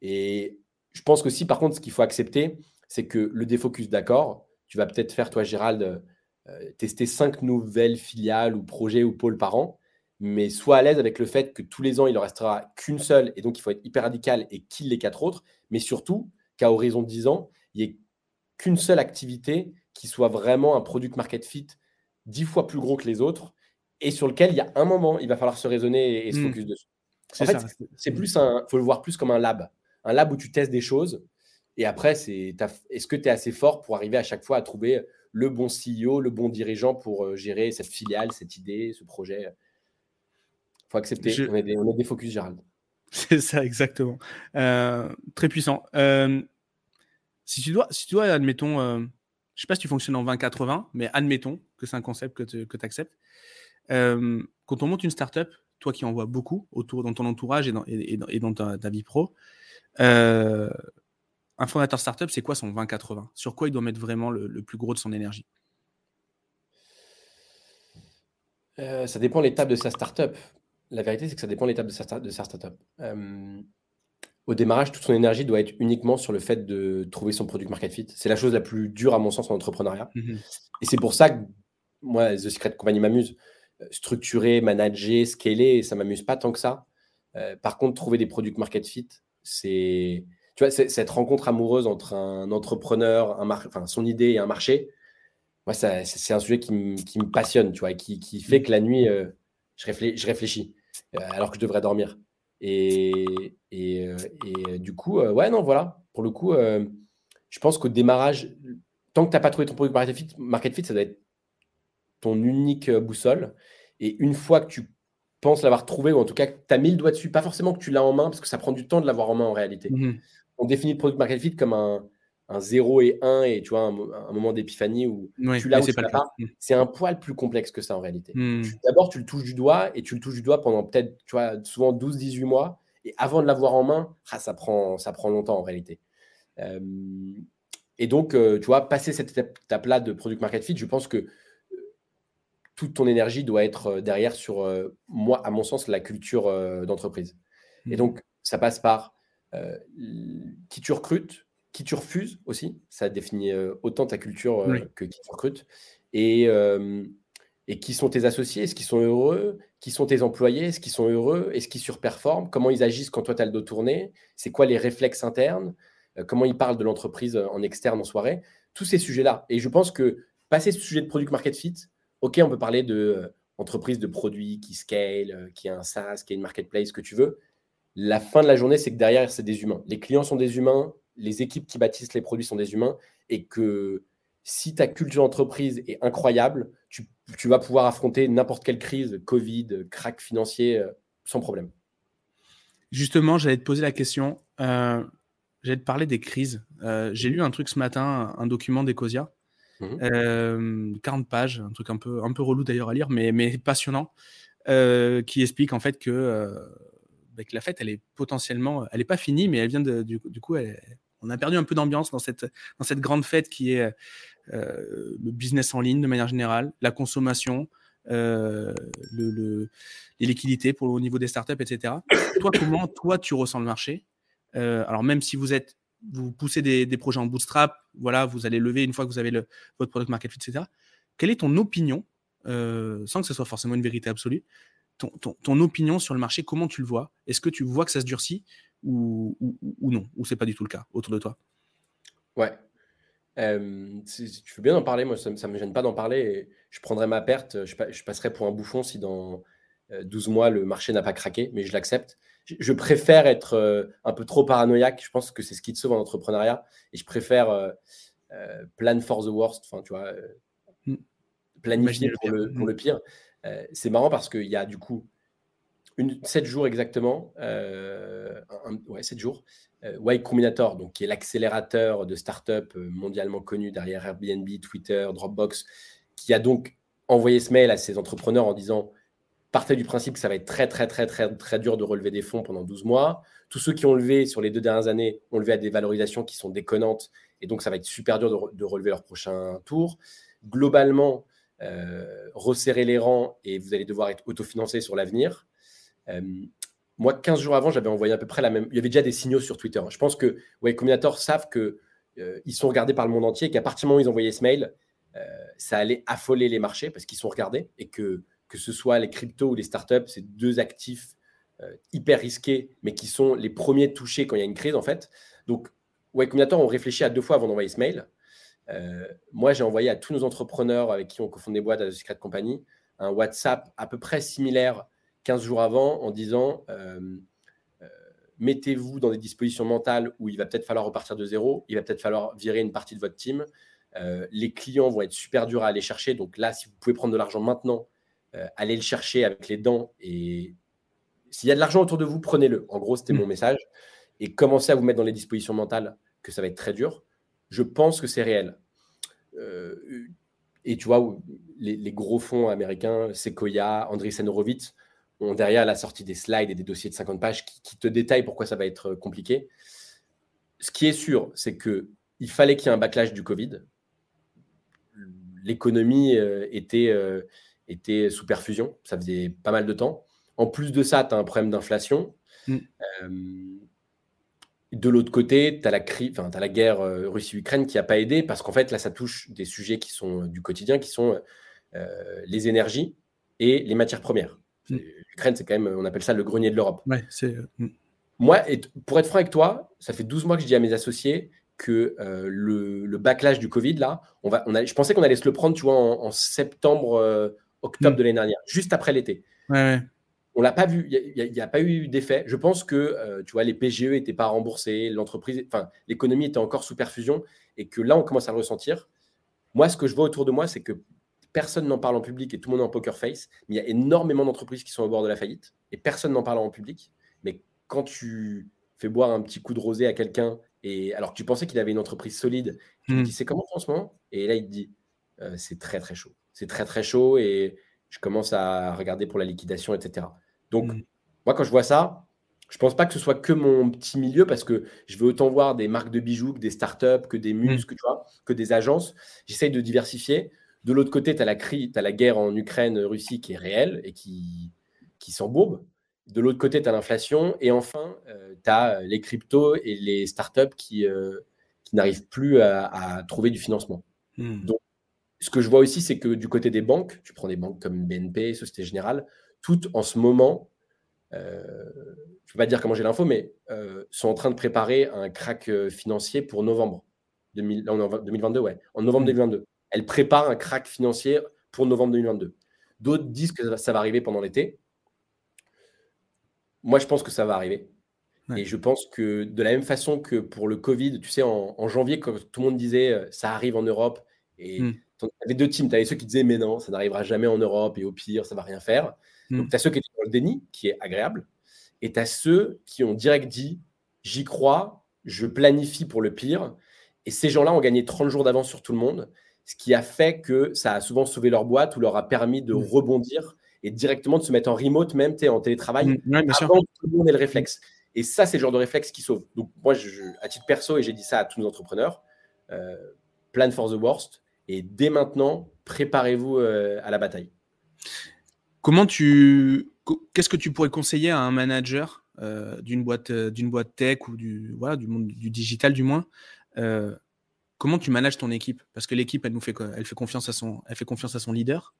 Et je pense que si par contre, ce qu'il faut accepter, c'est que le défocus, d'accord, tu vas peut-être faire, toi, Gérald, euh, tester cinq nouvelles filiales ou projets ou pôles par an, mais sois à l'aise avec le fait que tous les ans, il ne restera qu'une seule et donc il faut être hyper radical et kill les quatre autres, mais surtout qu'à horizon de 10 ans, il n'y ait qu'une seule activité qui soit vraiment un product market fit dix fois plus gros que les autres et sur lequel il y a un moment, il va falloir se raisonner et, se hmm. focus dessus. En fait, c'est plus un, faut le voir plus comme un lab, un lab où tu testes des choses et après, c'est, est-ce que tu es assez fort pour arriver à chaque fois à trouver le bon CEO, le bon dirigeant pour euh, gérer cette filiale, cette idée, ce projet? Faut accepter, on, est des, on, est des, focus, Gérald. C'est ça, exactement. Euh, très puissant. Euh, si, tu dois, si tu dois, admettons, je ne sais pas si tu fonctionnes en 20-80, mais admettons que c'est un concept que tu acceptes. quand on monte une startup, toi qui en vois beaucoup autour dans ton entourage et dans, et, dans, ta, ta, vie pro, un fondateur startup, c'est quoi son 20-80 Sur quoi il doit mettre vraiment le, plus gros de son énergie? Euh, Ça dépend de l'étape de sa startup. La vérité, c'est que ça dépend de l'étape de sa, de sa startup. Euh, au démarrage, toute son énergie doit être uniquement sur le fait de trouver son produit market fit. C'est la chose la plus dure, à mon sens, en entrepreneuriat. Mmh Et c'est pour ça que moi, The Secret Company m'amuse. Euh, structurer, manager, scaler, ça m'amuse pas tant que ça. par contre, trouver des produits market fit, c'est tu vois, cette rencontre amoureuse entre un entrepreneur, un enfin, son idée et un marché, moi, c'est un sujet qui, me passionne, tu vois, qui, qui fait que la nuit, euh, je, réfléchis, je réfléchis euh, alors que je devrais dormir. Et, et, euh, du coup, ouais, non, voilà. Pour le coup, je pense qu'au démarrage, tant que tu n'as pas trouvé ton produit market fit, market fit, ça doit être ton unique boussole. Et une fois que tu penses l'avoir trouvé, ou en tout cas que tu as mis le doigt dessus, pas forcément que tu l'as en main, parce que ça prend du temps de l'avoir en main en réalité. Mmh on définit le product market fit comme un, 0 et 1 et tu vois un, moment d'épiphanie où tu l'as ou tu pas. C'est un poil plus complexe que ça en réalité. Mm. D'abord, tu le touches du doigt et tu le touches du doigt pendant peut-être, tu vois, souvent 12-18 mois. Et avant de l'avoir en main, ah, ça, prend, ça prend longtemps en réalité. Euh, et donc, euh, tu vois, passer cette étape-là de product market fit, je pense que euh, toute ton énergie doit être derrière sur, moi, à mon sens, la culture d'entreprise. Et mm. donc, ça passe par euh, qui tu recrutes, qui tu refuses aussi. Ça définit euh, autant ta culture euh, que qui tu recrutes. Et, et qui sont tes associés? Est-ce qu'ils sont heureux? Qui sont tes employés? Est-ce qu'ils sont heureux? Est-ce qu'ils surperforment? Comment ils agissent quand toi, tu as le dos tourné? C'est quoi les réflexes internes? Comment ils parlent de l'entreprise en externe, en soirée? Tous ces sujets-là. Et je pense que passer ce sujet de product market fit, OK, on peut parler de entreprise de produits qui scale, qui a un SaaS, qui a une marketplace, que tu veux. La fin de la journée, c'est que derrière, c'est des humains. Les clients sont des humains, les équipes qui bâtissent les produits sont des humains, et que si ta culture d'entreprise est incroyable, tu, vas pouvoir affronter n'importe quelle crise, Covid, crack financier, euh, sans problème. Justement, j'allais te poser la question. Euh, j'allais te parler des crises. Euh, j'ai lu un truc ce matin, un document d'Ecosia, 40 mmh pages, un truc un peu, un peu relou d'ailleurs à lire, mais, mais passionnant, qui explique en fait que que la fête, elle est potentiellement, elle n'est pas finie, mais elle vient de, du, coup, on a perdu un peu d'ambiance dans cette, grande fête qui est euh, le business en ligne de manière générale, la consommation, euh, le, les liquidités pour, au niveau des startups, etc. toi, comment toi tu ressens le marché? Euh, Alors même si vous êtes, vous poussez des, projets en bootstrap, voilà, vous allez lever une fois que vous avez le, votre product market fit, etc. Quelle est ton opinion, sans que ce soit forcément une vérité absolue, ton, opinion sur le marché, comment tu le vois? Est-ce que tu vois que ça se durcit? Ou, ou, ou non Ou c'est pas du tout le cas autour de toi Ouais, euh, si tu veux bien en parler, moi ça ne me gêne pas d'en parler. Je prendrai ma perte, je, je, passerai pour un bouffon si dans 12 mois le marché n'a pas craqué, mais je l'accepte. Je, je, préfère être euh, un peu trop paranoïaque, je pense que c'est ce qui te sauve en entrepreneuriat, et je préfère euh, euh plan for the worst, enfin tu vois, mmh. planifier pour le, pour le, pire. c'est marrant parce qu'il y a du coup une, 7 jours exactement, un, ouais, 7 jours, euh, y Combinator, donc, qui est l'accélérateur de start-up euh, mondialement connu derrière Airbnb, Twitter, Dropbox, qui a donc envoyé ce mail à ses entrepreneurs en disant partez du principe que ça va être très, très, très, très, très dur de relever des fonds pendant 12 mois. Tous ceux qui ont levé sur les deux dernières années ont levé à des valorisations qui sont déconnantes et donc ça va être super dur de, relever leur prochain tour. Globalement, euh, resserrer les rangs et vous allez devoir être autofinancé sur l'avenir. Euh, moi, 15 jours avant, j'avais envoyé à peu près la même. Il y avait déjà des signaux sur Twitter. Je pense que ouais, Combinator savent qu'ils euh, ils sont regardés par le monde entier et qu'à partir du moment où ils envoyaient ce mail, euh, ça allait affoler les marchés parce qu'ils sont regardés et que que ce soit les cryptos ou les startups, c'est deux actifs euh, hyper risqués, mais qui sont les premiers touchés quand il y a une crise en fait. Donc, ouais, Combinator ont réfléchi à deux fois avant d'envoyer ce mail. moi, j'ai envoyé à tous nos entrepreneurs avec qui on cofonde des boîtes à The Secret Company un WhatsApp à peu près similaire 15 jours avant en disant euh, euh, mettez-vous dans des dispositions mentales où il va peut-être falloir repartir de zéro, il va peut-être falloir virer une partie de votre team. Euh, les clients vont être super durs à aller chercher. Donc là, si vous pouvez prendre de l'argent maintenant, allez le chercher avec les dents. Et s'il y a de l'argent autour de vous, prenez-le. En gros, c'était mon mmh. message. Et commencez à vous mettre dans les dispositions mentales que ça va être très dur. Je pense que c'est réel. et tu vois, les, les, gros fonds américains, Sequoia, Andreessen Horowitz, ont derrière la sortie des slides et des dossiers de 50 pages qui, te détaillent pourquoi ça va être euh, compliqué. Ce qui est sûr, c'est que il fallait qu'il y ait un backlash du Covid. L'économie euh, était, euh, était sous perfusion, ça faisait pas mal de temps. En plus de ça, tu as un problème d'inflation. Mm. de l'autre côté, tu as, as, la guerre Russie-Ukraine qui n'a pas aidé parce qu'en fait, là, ça touche des sujets qui sont du quotidien, qui sont les énergies et les matières premières. L'Ukraine, c'est quand même, on appelle ça le grenier de l'Europe. Euh, mm. Moi, et pour être franc avec toi, ça fait 12 mois que je dis à mes associés que euh, le, backlash du Covid, là, on va, on a, je pensais qu'on allait se le prendre, tu vois, en, septembre, euh, octobre mm. de l'année dernière, juste après l'été. Ouais, On l'a pas vu, il n'y a, pas eu d'effet. Je pense que, tu vois, les PGE n'étaient pas remboursés, l'entreprise, enfin, l'économie était encore sous perfusion et que là, on commence à le ressentir. Moi, ce que je vois autour de moi, c'est que personne n'en parle en public et tout le monde est en poker face. Mais il y a énormément d'entreprises qui sont au bord de la faillite et personne n'en parle en public. Mais quand tu fais boire un petit coup de rosé à quelqu'un, et alors que tu pensais qu'il avait une entreprise solide, tu lui hmm. dis c'est comment en ce moment? Et là, il te dit euh, c'est très très chaud. C'est très très chaud et je commence à regarder pour la liquidation, etc. Donc, hmm. moi, quand je vois ça, je pense pas que ce soit que mon petit milieu parce que je veux autant voir des marques de bijoux que des startups, que des hmm. que, tu vois, que des agences. J'essaye de diversifier. De l'autre côté, tu as, as, la guerre en Ukraine-Russie qui est réelle et qui, qui s'embourbe. De l'autre côté, tu as l'inflation. Et enfin, euh, tu as les cryptos et les startups qui, euh, qui n'arrivent plus à, trouver du financement. Hmm. Donc, ce que je vois aussi, c'est que du côté des banques, tu prends des banques comme BNP, Société Générale, toutes en ce moment, euh, je ne peux pas dire comment j'ai l'info, mais sont en train de préparer un crack financier pour novembre 2022. Ouais, en novembre 2022 elle prépare un crack financier pour novembre 2022. D'autres disent que ça va arriver pendant l'été. Moi, je pense que ça va arriver. Et je pense que de la même façon que pour le Covid, tu sais, en, janvier, quand tout le monde disait euh, ça arrive en Europe, et hmm. tu avais deux teams. Tu avais ceux qui disaient mais non, ça n'arrivera jamais en Europe, et au pire, ça va rien faire. Hmm. Donc, tu as ceux qui étaient dans le déni, qui est agréable, et tu as ceux qui ont direct dit j'y crois, je planifie pour le pire. Et ces gens-là ont gagné 30 jours d'avance sur tout le monde ce qui a fait que ça a souvent sauvé leur boîte ou leur a permis de mmh. rebondir et directement de se mettre en remote, même en télétravail, mmh, avant que tout le monde ait le réflexe. Et ça, c'est le genre de réflexe qui sauve. Donc, moi, je, à titre perso, et j'ai dit ça à tous nos entrepreneurs, euh, plan for the worst. Et dès maintenant, préparez-vous euh, à la bataille. Comment tu. Qu'est-ce que tu pourrais conseiller à un manager euh, d'une boîte, d'une boîte tech ou du, voilà, du monde du digital, du moins Comment tu manages ton équipe? Parce que l'équipe, elle fait, confiance à son, leader.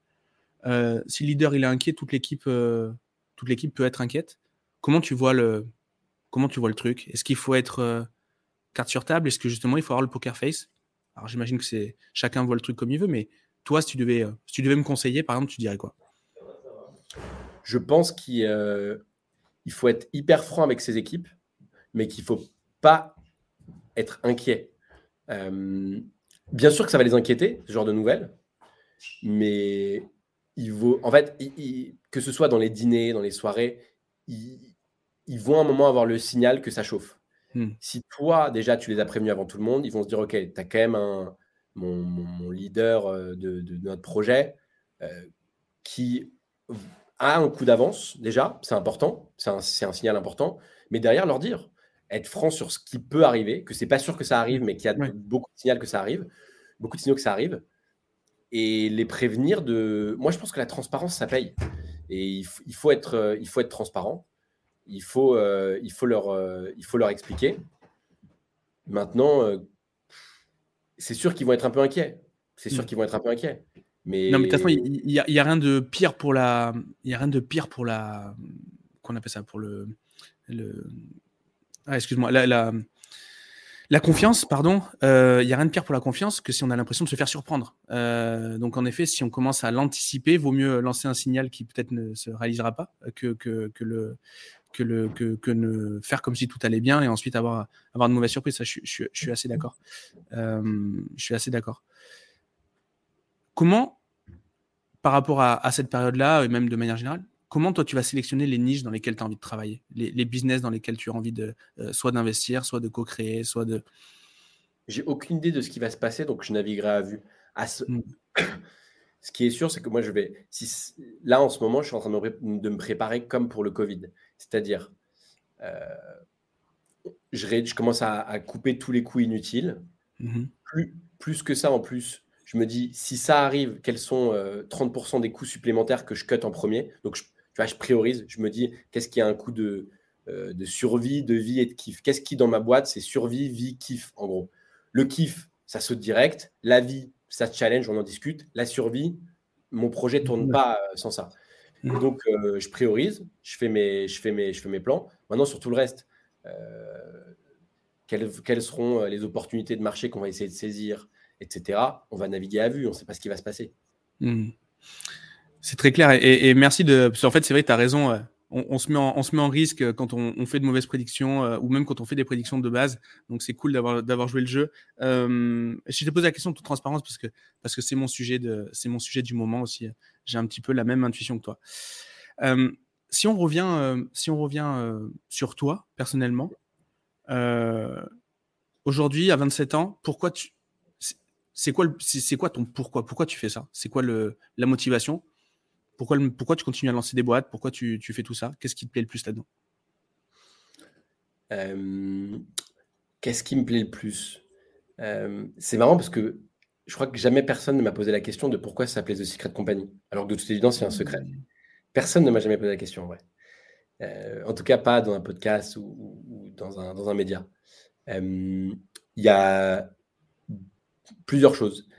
si le leader il est inquiet, toute l'équipe, toute l'équipe peut être inquiète. Comment tu vois le, truc? Est-ce qu'il faut être euh, carte sur table? Est-ce que justement il faut avoir le poker face? Alors j'imagine que c'est chacun voit le truc comme il veut, mais toi, si tu devais, euh, me conseiller, par exemple, tu dirais quoi? Je pense qu'il euh, faut être hyper franc avec ses équipes, mais qu'il faut pas être inquiet. Bien sûr que ça va les inquiéter, ce genre de nouvelles, mais il vaut, en fait, que ce soit dans les dîners, dans les soirées, il, ils vont à un moment avoir le signal que ça chauffe. Hmm. Si toi, déjà, tu les as prévenus avant tout le monde, ils vont se dire, OK, tu as quand même un, mon, leader euh, de, notre projet euh, qui a un coup d'avance, déjà, c'est important, c'est un, signal important, mais derrière, leur dire, être franc sur ce qui peut arriver, que c'est pas sûr que ça arrive, mais qu'il y a beaucoup de signaux que ça arrive, beaucoup de signaux que ça arrive, et les prévenir de... Moi, je pense que la transparence, ça paye. Et il, faut, être, euh, il faut être transparent il faut, euh, il faut, leur, euh, il faut leur expliquer. Maintenant, c'est sûr qu'ils vont être un peu inquiets. C'est sûr mm. qu'ils vont être un peu inquiets. Mais... Non, mais de toute façon, il n'y a, a, rien de pire pour la. Il y a rien de pire pour la. Qu'on appelle ça Pour le. le... Ah, excuse-moi. La, confiance, pardon. Il n'y a rien de pire pour la confiance que si on a l'impression de se faire surprendre. donc, en effet, si on commence à l'anticiper, vaut mieux lancer un signal qui peut-être ne se réalisera pas que, que, que ne faire comme si tout allait bien et ensuite avoir, avoir de mauvaises surprises. Je, suis assez d'accord. Euh, je suis assez d'accord. Comment, par rapport à cette période-là, et même de manière générale, comment toi tu vas sélectionner les niches dans lesquelles tu as envie de travailler, les, les, business dans lesquels tu as envie de euh, soit d'investir, soit de co-créer, soit de. J'ai aucune idée de ce qui va se passer, donc je naviguerai à vue. À ce... Ce qui est sûr, c'est que moi, je vais. Si, là, en ce moment, je suis en train de me, de me préparer comme pour le Covid. C'est-à-dire, euh, je, commence à, couper tous les coûts inutiles. Mhm. Plus, que ça, en plus, je me dis, si ça arrive, quels sont 30% euh, des coûts supplémentaires que je cut en premier Donc, je, vois, je priorise. Je me dis, qu'est-ce qui a un coût de, euh, de survie, de vie et de kiff? Qu'est-ce qui, dans ma boîte, c'est survie, vie, kiff, en gros? Le kiff, ça saute direct. La vie, ça challenge, on en discute. La survie, mon projet ne tourne pas sans ça. Mm. donc, euh, je priorise, je fais, mes, je, fais mes, je fais mes plans. Maintenant, sur tout le reste, euh, quelles, quelles, seront euh, les opportunités de marché qu'on va essayer de saisir, etc. On va naviguer à vue, on ne sait pas ce qui va se passer. Mm. C'est très clair. Et, merci de. en fait, c'est vrai, tu as raison on, se met en, on, se met en, risque quand on, fait de mauvaises prédictions euh, ou même quand on fait des prédictions de base. Donc c'est cool d'avoir joué le jeu. Euh, je te pose la question de toute transparence parce que parce que c'est mon sujet mon sujet du moment aussi. J'ai un petit peu la même intuition que toi. Euh, si on revient euh, si on revient sur toi personnellement, aujourd'hui à 27 ans, pourquoi tu c'est quoi quoi ton pourquoi? Pourquoi tu fais ça? C'est quoi le la motivation? Pourquoi, pourquoi tu continues à lancer des boîtes? Pourquoi tu, tu fais tout ça? Qu'est-ce qui te plaît le plus là-dedans? Euh, Qu'est-ce qui me plaît le plus? Euh, C'est marrant parce que je crois que jamais personne ne m'a posé la question de pourquoi ça s'appelait The Secret Company. Alors que de toute évidence, c'est un secret. Personne ne m'a jamais posé la question, ouais. Euh, en tout cas, pas dans un podcast ou, ou dans, un, dans, un, média. Il y a plusieurs choses.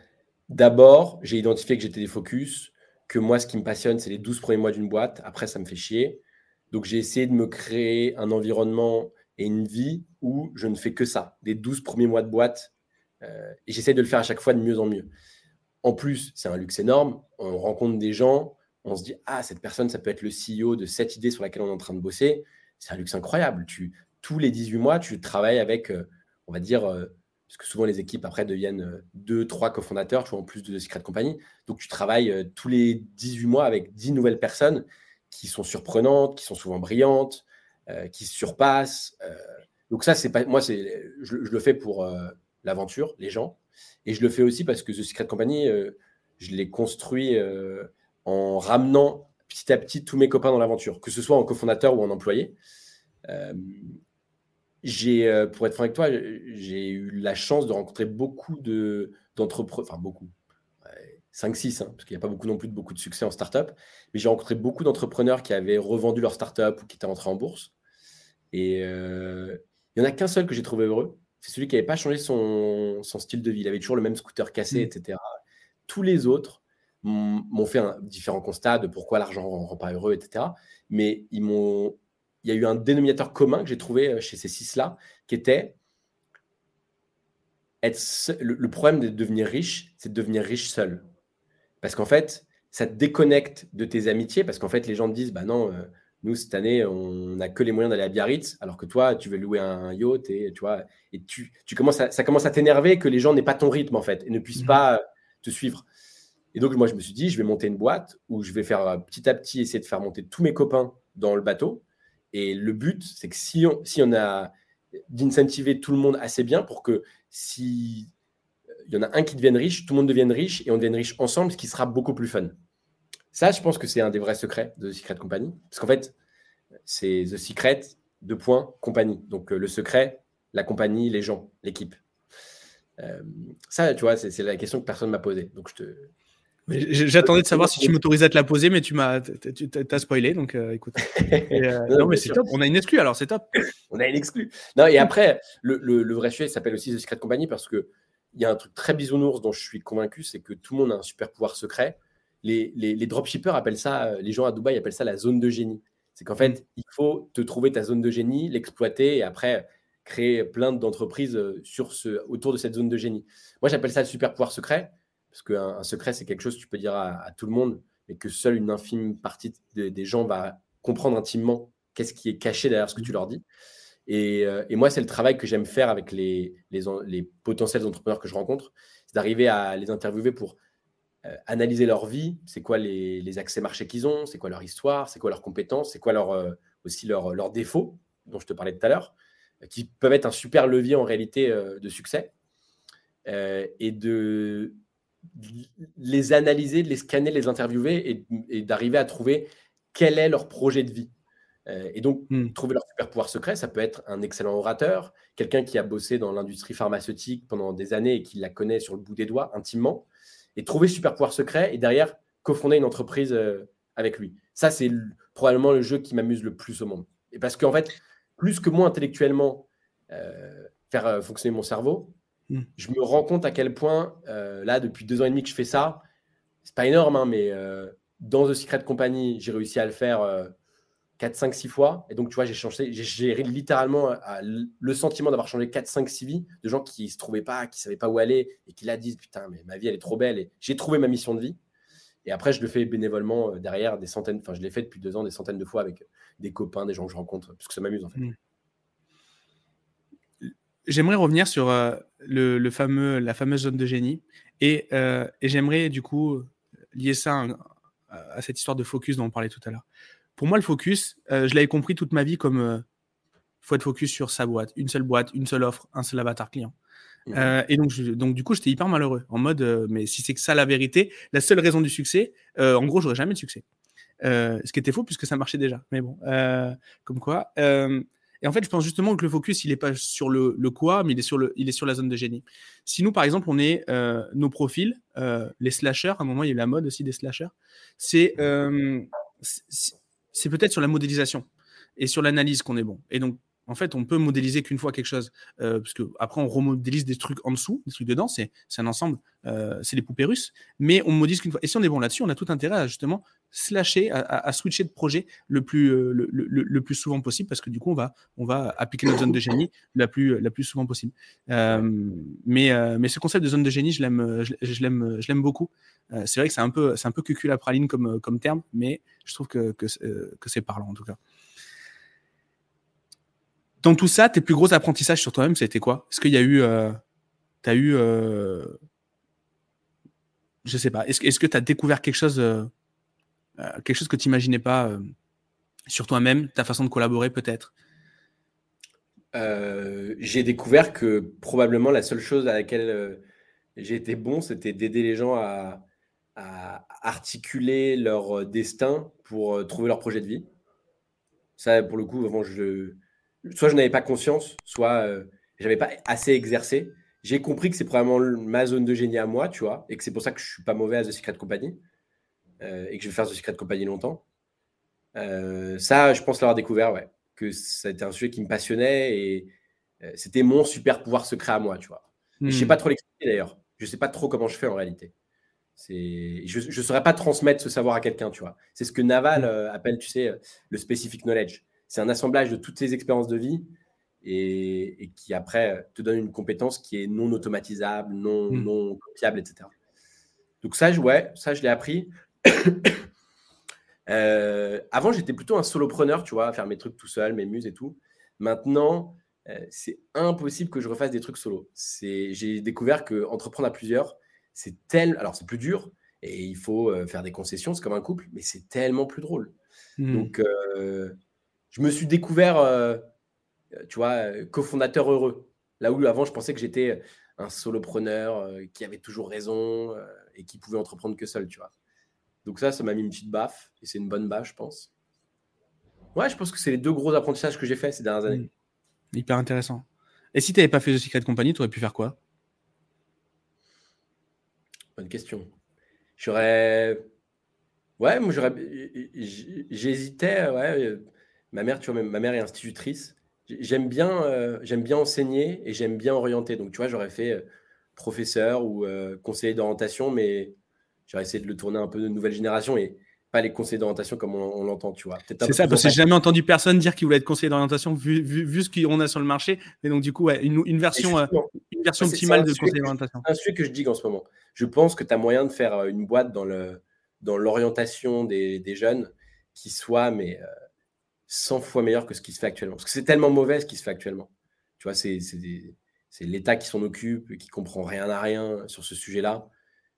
D'abord, j'ai identifié que j'étais des focus que moi, ce qui me passionne, c'est les 12 premiers mois d'une boîte. Après, ça me fait chier. Donc, j'ai essayé de me créer un environnement et une vie où je ne fais que ça, des 12 premiers mois de boîte. Euh, et j'essaie de le faire à chaque fois de mieux en mieux. En plus, c'est un luxe énorme. On rencontre des gens, on se dit Ah, cette personne, ça peut être le CEO de cette idée sur laquelle on est en train de bosser. C'est un luxe incroyable. Tu, tous les 18 mois, tu travailles avec, euh, on va dire, euh, parce que souvent les équipes après deviennent euh, deux, trois cofondateurs, tu vois, en plus de Secret Company. Donc tu travailles euh, tous les 18 mois avec 10 nouvelles personnes qui sont surprenantes, qui sont souvent brillantes, euh, qui se surpassent. donc ça, pas moi, c'est je, le fais pour l'aventure, les gens, et je le fais aussi parce que The Secret Company, je l'ai construit en ramenant petit à petit tous mes copains dans l'aventure, que ce soit en cofondateur ou en employé. J'ai, euh, pour être franc avec toi, j'ai eu la chance de rencontrer beaucoup de, d'entrepreneurs, enfin beaucoup, 5-6, hein, parce qu'il n'y a pas beaucoup non plus de beaucoup de succès en startup, mais j'ai rencontré beaucoup d'entrepreneurs qui avaient revendu leur startup ou qui étaient entrés en bourse. Et euh, il n'y en a qu'un seul que j'ai trouvé heureux, c'est celui qui n'avait pas changé son, son, style de vie. Il avait toujours le même scooter cassé, mmh. etc. Tous les autres m'ont fait un différent constat de pourquoi l'argent ne rend pas heureux, etc. Mais ils m'ont il y a eu un dénominateur commun que j'ai trouvé euh, chez ces six-là, qui était être le, problème de devenir riche, c'est de devenir riche seul. Parce qu'en fait, ça te déconnecte de tes amitiés, parce qu'en fait, les gens te disent, bah non, euh, nous, cette année, on n'a que les moyens d'aller à Biarritz, alors que toi, tu veux louer un yacht, et tu vois, et tu, tu commences ça commence à t'énerver que les gens n'aient pas ton rythme, en fait, et ne puissent mmh. pas euh, te suivre. Et donc, moi, je me suis dit, je vais monter une boîte où je vais faire petit à petit essayer de faire monter tous mes copains dans le bateau, et le but, c'est que si on, si on a d'incentiver tout le monde assez bien pour que si il y en a un qui devienne riche, tout le monde devienne riche et on devienne riche ensemble, ce qui sera beaucoup plus fun. Ça, je pense que c'est un des vrais secrets de The Secret Company. Parce qu'en fait, c'est The Secret, deux points, compagnie. Donc euh, le secret, la compagnie, les gens, l'équipe. Euh, ça, tu vois, c'est la question que personne m'a posée. Donc je te, J'attendais de savoir si tu m'autorisais à te la poser, mais tu m'as as spoilé, donc euh, écoute. Euh, non, mais c'est top. On a une exclue, alors c'est top. On a une exclue. Non, et après, le, le, vrai sujet s'appelle aussi The Secret Company parce que il y a un truc très bisounours dont je suis convaincu, c'est que tout le monde a un super pouvoir secret. Les, les, les, dropshippers appellent ça, euh, les gens à Dubaï appellent ça la zone de génie. C'est qu'en fait, il faut te trouver ta zone de génie, l'exploiter et après créer plein d'entreprises sur ce, autour de cette zone de génie. Moi, j'appelle ça le super pouvoir secret parce qu'un secret, c'est quelque chose que tu peux dire à, tout le monde, mais que seule une infime partie des gens va comprendre intimement qu'est-ce qui est caché derrière ce que tu leur dis. Et, euh, moi, c'est le travail que j'aime faire avec les, les, potentiels entrepreneurs que je rencontre, c'est d'arriver à les interviewer pour euh, analyser leur vie, c'est quoi les, accès marchés qu'ils ont, c'est quoi leur histoire, c'est quoi leurs compétences, c'est quoi leur, euh, aussi leurs défauts, dont je te parlais tout à l'heure, qui peuvent être un super levier en réalité de succès. et de les analyser, de les scanner, les interviewer et, d'arriver à trouver quel est leur projet de vie. Euh, et donc, hmm. trouver leur super pouvoir secret, ça peut être un excellent orateur, quelqu'un qui a bossé dans l'industrie pharmaceutique pendant des années et qui la connaît sur le bout des doigts intimement, et trouver super pouvoir secret et derrière cofonder une entreprise euh, avec lui. Ça, c'est probablement le jeu qui m'amuse le plus au monde. Et parce qu'en fait, plus que moi intellectuellement, euh, faire fonctionner mon cerveau, Hmm. Je me rends compte à quel point, euh, là, depuis deux ans et demi que je fais ça, c'est pas énorme, hein, mais euh, dans The Secret Company, j'ai réussi à le faire 4, 5, 6 fois. Et donc, tu vois, j'ai changé, j'ai littéralement le sentiment d'avoir changé 4, 5, 6 vies de gens qui se trouvaient pas, qui savaient pas où aller et qui là disent Putain, mais ma vie, elle est trop belle et j'ai trouvé ma mission de vie. Et après, je le fais bénévolement euh, derrière des centaines, enfin, je l'ai fait depuis deux ans des centaines de fois avec des copains, des gens que je rencontre, parce que ça m'amuse en fait. Hmm. J'aimerais revenir sur euh, le, fameux, la fameuse zone de génie et, euh, j'aimerais du coup lier ça à, cette histoire de focus dont on parlait tout à l'heure. Pour moi, le focus, euh, je l'avais compris toute ma vie comme faut être focus sur sa boîte, une seule boîte, une seule offre, un seul avatar client. Mmh. et donc, donc, du coup, j'étais hyper malheureux en mode, mais si c'est que ça la vérité, la seule raison du succès, en gros, j'aurais jamais de succès. ce qui était faux puisque ça marchait déjà. Mais bon, comme quoi. Et en fait, je pense justement que le focus, il n'est pas sur le, quoi, mais il est sur, le, il est sur la zone de génie. Si nous, par exemple, on est euh, nos profils, euh, les slashers, à un moment, il y a eu la mode aussi des slashers, c'est euh, c'est peut-être sur la modélisation et sur l'analyse qu'on est bon. Et donc, en fait, on peut modéliser qu'une fois quelque chose, euh, parce que après on remodélise des trucs en dessous, des trucs dedans, c'est un ensemble, c'est les poupées russes, mais on modélise qu'une fois. Et si on est bon là-dessus, on a tout intérêt à justement slasher, à, switcher de projet le plus, euh, le, plus souvent possible, parce que du coup, on va, on va appliquer notre zone de génie la plus, la plus souvent possible. mais, mais ce concept de zone de génie, je l'aime, beaucoup. c'est vrai que c'est un peu, c'est un peu cucul à praline comme, comme terme, mais je trouve que, que, que c'est parlant en tout cas. Dans tout ça, tes plus gros apprentissages sur toi-même, c'était quoi? Est-ce qu'il y a eu. Euh, tu as eu. Euh, je sais pas. Est-ce que tu as découvert quelque chose, euh, euh, quelque chose que tu n'imaginais pas sur toi-même, ta façon de collaborer peut-être? J'ai découvert que probablement la seule chose à laquelle j'ai été bon, c'était d'aider les gens à, articuler leur destin pour trouver leur projet de vie. Ça, pour le coup, avant, je soit je n'avais pas conscience, soit je j'avais pas assez exercé. J'ai compris que c'est probablement ma zone de génie à moi, tu vois, et que c'est pour ça que je suis pas mauvais à The Secret Company et que je vais faire The Secret Company longtemps. ça, je pense l'avoir découvert, ouais, que été un sujet qui me passionnait et c'était mon super pouvoir secret à moi, tu vois. Je ne sais hmm. pas trop l'expliquer d'ailleurs. Je ne sais pas trop comment je fais en réalité. Je ne saurais pas transmettre ce savoir à quelqu'un, tu vois. C'est ce que Naval hmm. euh, appelle, tu sais, le specific knowledge. C'est un assemblage de toutes tes expériences de vie et, qui après euh, te donne une compétence qui est non automatisable, non, hmm. non copiable, etc. Donc ça, je, ouais, ça, je l'ai appris. Euh, avant, j'étais plutôt un solopreneur, tu vois, à faire mes trucs tout seul, mes muses et tout. Maintenant, euh, c'est impossible que je refasse des trucs solo. J'ai découvert que entreprendre à plusieurs, c'est tel. Alors, c'est plus dur et il faut euh, faire des concessions, c'est comme un couple, mais c'est tellement plus drôle. Hmm. Donc, euh, je me suis découvert, tu vois, cofondateur heureux. Là où avant, je pensais que j'étais un solopreneur qui avait toujours raison et qui pouvait entreprendre que seul, tu vois. Donc, ça, ça m'a mis une petite baffe et c'est une bonne baffe, je pense. Ouais, je pense que c'est les deux gros apprentissages que j'ai fait ces dernières années. Hyper intéressant. Et si tu n'avais pas fait The Secret Company, tu aurais pu faire quoi? Bonne question. J'aurais. Ouais, moi j'aurais. J'hésitais. Ouais. Ma mère, tu vois, ma mère est institutrice. J'aime bien, euh, j'aime bien enseigner et j'aime bien orienter. Donc, tu vois, j'aurais fait euh, professeur ou euh, conseiller d'orientation, mais j'aurais essayé de le tourner un peu de nouvelle génération. Et pas les conseils d'orientation comme on, l'entend, tu vois. C'est ça, parce que j'ai jamais entendu personne dire qu'il voulait être conseiller d'orientation vu, vu, ce qu'on a sur le marché. Et donc, du coup, ouais, une, une, version, euh, une version optimale de conseiller d'orientation. C'est un sujet que je dis en ce moment. Je pense que tu as moyen de faire euh, une boîte dans le dans l'orientation des, des, jeunes qui soit mais 100 euh, fois meilleur que ce qui se fait actuellement. Parce que c'est tellement mauvais ce qui se fait actuellement. Tu vois, c'est l'État qui s'en occupe, qui comprend rien à rien sur ce sujet-là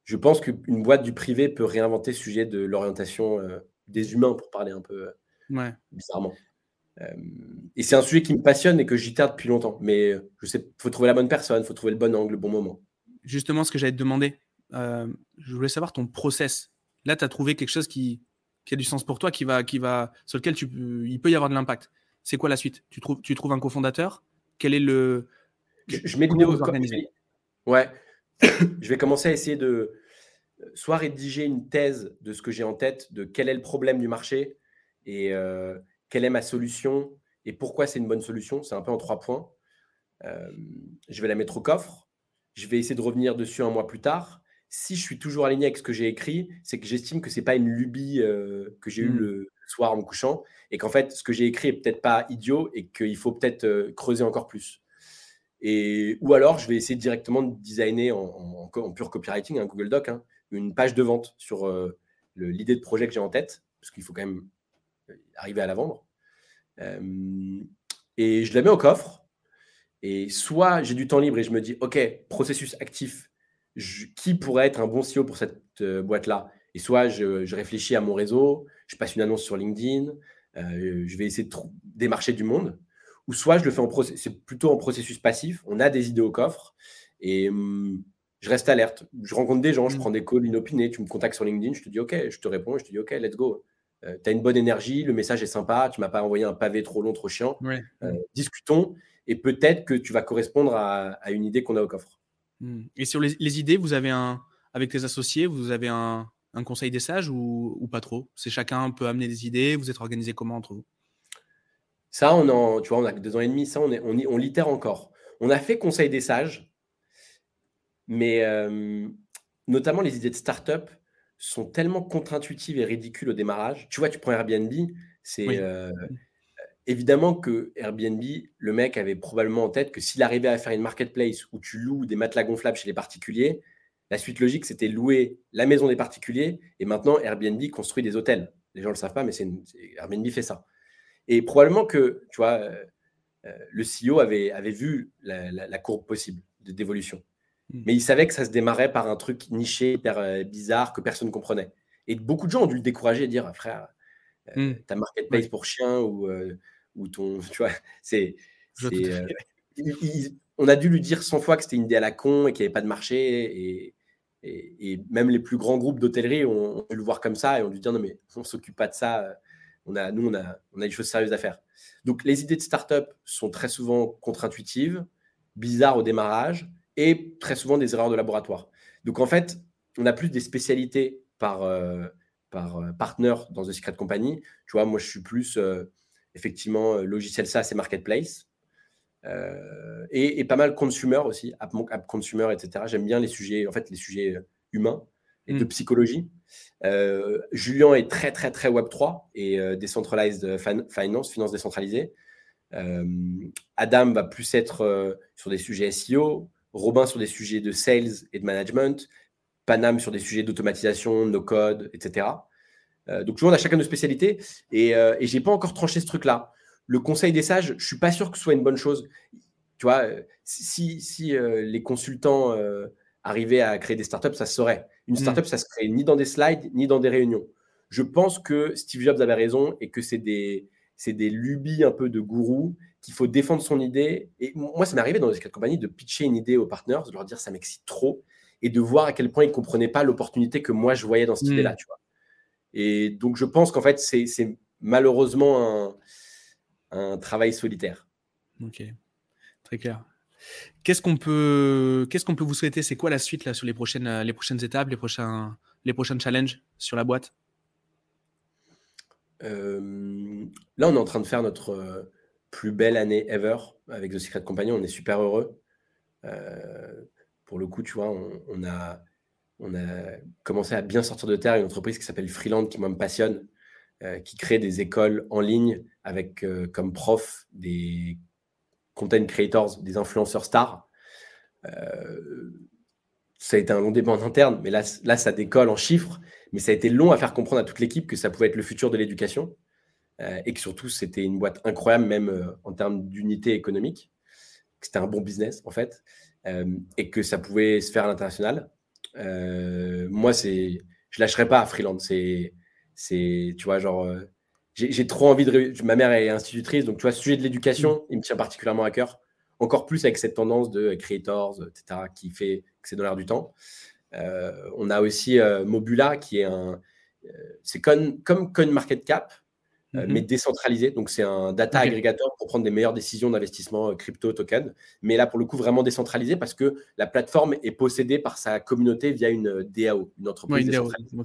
je pense qu'une boîte du privé peut réinventer le sujet de l'orientation euh, des humains, pour parler un peu euh, bizarrement. Euh, et c'est un sujet qui me passionne et que j'y tarde depuis longtemps. Mais je sais, faut trouver la bonne personne, il faut trouver le bon angle, le bon moment. Justement, ce que j'allais te demander, je voulais savoir ton process. Là, tu as trouvé quelque chose qui, a du sens pour toi, qui va, qui va, sur lequel tu, il peut y avoir de l'impact. C'est quoi la suite? Tu trouves, tu trouves un cofondateur? Quel est le. Je, mets Ouais. Je vais commencer à essayer de euh, soit rédiger une thèse de ce que j'ai en tête, de quel est le problème du marché et euh, quelle est ma solution et pourquoi c'est une bonne solution. C'est un peu en trois points. Euh, je vais la mettre au coffre. Je vais essayer de revenir dessus un mois plus tard. Si je suis toujours aligné avec ce que j'ai écrit, c'est que j'estime que ce n'est pas une lubie que j'ai eue mmh. le soir en me couchant et qu'en fait, ce que j'ai écrit est peut-être pas idiot et qu'il faut peut-être creuser encore plus. Ou alors, je vais essayer directement de designer en, pur copywriting, un Google Doc, hein, une page de vente sur euh, l'idée de projet que j'ai en tête, parce qu'il faut quand même euh, arriver à la vendre. Euh, et je la mets au coffre. Et soit j'ai du temps libre et je me dis, OK, processus actif, qui pourrait être un bon CEO pour cette boîte-là? Et soit je, réfléchis à mon réseau, je passe une annonce sur LinkedIn, je vais essayer de démarcher du monde ou soit je le fais en processus, c'est plutôt en processus passif. On a des idées au coffre et hum, je reste alerte. Je rencontre des gens, je mmh. prends des calls inopinés. Tu me contactes sur LinkedIn, je te dis OK, je te réponds, je te dis OK, let's go. Euh, tu as une bonne énergie, le message est sympa, tu m'as pas envoyé un pavé trop long, trop chiant. Euh, discutons et peut-être que tu vas correspondre à, une idée qu'on a au coffre. Mmh. Et sur les, idées, vous avez un, avec tes associés, vous avez un, conseil des sages ou, ou pas trop? C'est chacun peut amener des idées, vous êtes organisé comment entre vous? Ça, on en, tu vois, on a deux ans et demi, ça, on, est, on, on litère encore. On a fait Conseil des sages, mais euh, notamment les idées de start-up sont tellement contre-intuitives et ridicules au démarrage. Tu vois, tu prends Airbnb, c'est euh, évidemment que Airbnb, le mec avait probablement en tête que s'il arrivait à faire une marketplace où tu loues des matelas gonflables chez les particuliers, la suite logique, c'était louer la maison des particuliers. Et maintenant, Airbnb construit des hôtels. Les gens ne le savent pas, mais c'est Airbnb fait ça. Et probablement que, tu vois, euh, euh, le CEO avait, avait vu la, courbe possible d'évolution. Hmm. Mais il savait que ça se démarrait par un truc niché, hyper euh, bizarre, que personne ne comprenait. Et beaucoup de gens ont dû le décourager et dire, ah, frère, hmm. ta marketplace pour chien ou, ou ton. Tu vois, c'est. on a dü lui dire 100 fois que c'était une idée à la con et qu'il n'y avait pas de marché. Et, et, même les plus grands groupes d'hôtellerie ont, dû le voir comme ça et ont dû dire non, mais on ne s'occupe pas de ça on a, nous, on a, on a des choses sérieuses à faire. Donc, les idées de startup sont très souvent contre-intuitives, bizarres au démarrage et très souvent des erreurs de laboratoire. Donc, en fait, on a plus des spécialités par, euh, par euh, partner dans The Secret Company. Tu vois, moi, je suis plus euh, effectivement logiciel SaaS et marketplace. Et, pas mal consumer aussi, app, app consumer, etc. J'aime bien les sujets, en fait, les sujets humains et de mm. psychologie. Euh, Julien est très, très, très Web3 et euh, Decentralized Finance, finance décentralisée. Euh, Adam va plus être sur des sujets SEO, Robin sur des sujets de sales et de management, Panam sur des sujets d'automatisation, no code, etc. donc, tout le monde a chacun de spécialités et, et je n'ai pas encore tranché ce truc-là. Le conseil des sages, je ne suis pas sûr que ce soit une bonne chose. Tu vois, si, si les consultants arriver à créer des startups, ça se saurait. Une mm. startup, ça se crée ni dans des slides, ni dans des réunions. Je pense que Steve Jobs avait raison et que c'est des, c'est des lubies un peu de gourou qu'il faut défendre son idée. Et moi, ça m'est arrivé dans les compagnies de pitcher une idée aux partners, de leur dire ça m'excite trop et de voir à quel point ils ne comprenaient pas l'opportunité que moi je voyais dans cette mm. idée-là. Tu vois. Et donc, je pense qu'en fait, c'est, c'est malheureusement un, un travail solitaire. Ok, très clair. Qu'est-ce qu'on peut, qu'est-ce qu'on peut vous souhaiter? C'est quoi la suite là sur les prochaines, euh, les prochaines étapes, les prochains, les prochains challenges sur la boîte? Euh, Là, on est en train de faire notre euh, plus belle année ever avec The Secret Company. On est super heureux. pour le coup, tu vois, on, a, on a commencé à bien sortir de terre une entreprise qui s'appelle Freeland, qui moi me passionne, qui crée des écoles en ligne avec comme prof des content creators, des influenceurs stars. Euh, ça a été un long débat en interne, mais là, là, ça décolle en chiffres. Mais ça a été long à faire comprendre à toute l'équipe que ça pouvait être le futur de l'éducation euh, et que surtout, c'était une boîte incroyable, même euh, en termes d'unité économique. Que c'était un bon business, en fait, et que ça pouvait se faire à l'international. moi, c'est, je lâcherai pas à Freeland. C'est, tu vois, genre, j'ai trop envie de. Ma mère est institutrice, donc tu vois, ce sujet de l'éducation, mm. il me tient particulièrement à cœur. Encore plus avec cette tendance de creators, etc., qui fait que c'est dans l'air du temps. Euh, on a aussi euh, Mobula, qui est un. Euh, c'est comme, comme CoinMarketCap, mm-hmm. mais décentralisé. Donc, c'est un data aggregator pour prendre des meilleures décisions d'investissement crypto token. Mais là, pour le coup, vraiment décentralisé parce que la plateforme est possédée par sa communauté via une DAO, une entreprise décentralisée.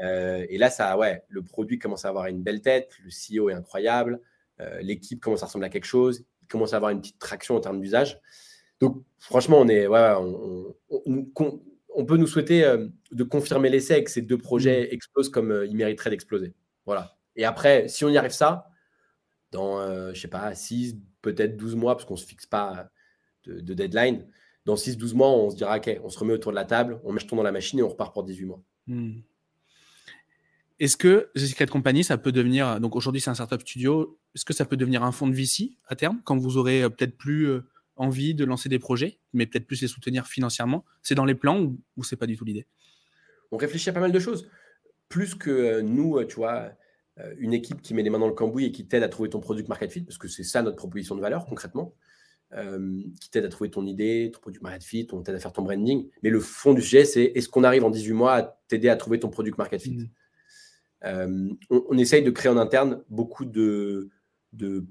Euh, et là, ça, ouais, le produit commence à avoir une belle tête, le CEO est incroyable, euh, l'équipe commence à ressembler à quelque chose, il commence à avoir une petite traction en termes d'usage. Donc, franchement, on, est, ouais, on, peut nous souhaiter euh, de confirmer l'essai et que ces deux projets mm. explosent comme ils mériteraient d'exploser. Voilà. Et après, si on y arrive ça, dans, je sais pas, 6, peut-être 12 mois, parce qu'on ne se fixe pas de, deadline, dans 6-12 mois, on se dira, OK, on se remet autour de la table, on met jeton dans la machine et on repart pour 18 mois. Mm. Est-ce que The Secret Company, ça peut devenir, donc aujourd'hui c'est un startup studio, est-ce que ça peut devenir un fonds de VC à terme, quand vous aurez euh, peut-être plus euh, envie de lancer des projets, mais peut-être plus les soutenir financièrement? C'est dans les plans ou, ou c'est pas du tout l'idée? On réfléchit à pas mal de choses. Plus que euh, nous, tu vois, une équipe qui met les mains dans le cambouis et qui t'aide à trouver ton produit market fit, parce que c'est ça notre proposition de valeur concrètement, qui t'aide à trouver ton idée, ton produit market fit, on t'aide à faire ton branding. Mais le fond du sujet, c'est est-ce qu'on arrive en 18 mois à t'aider à trouver ton produit market fit? Mmh. Euh, on, essaye de créer en interne beaucoup de,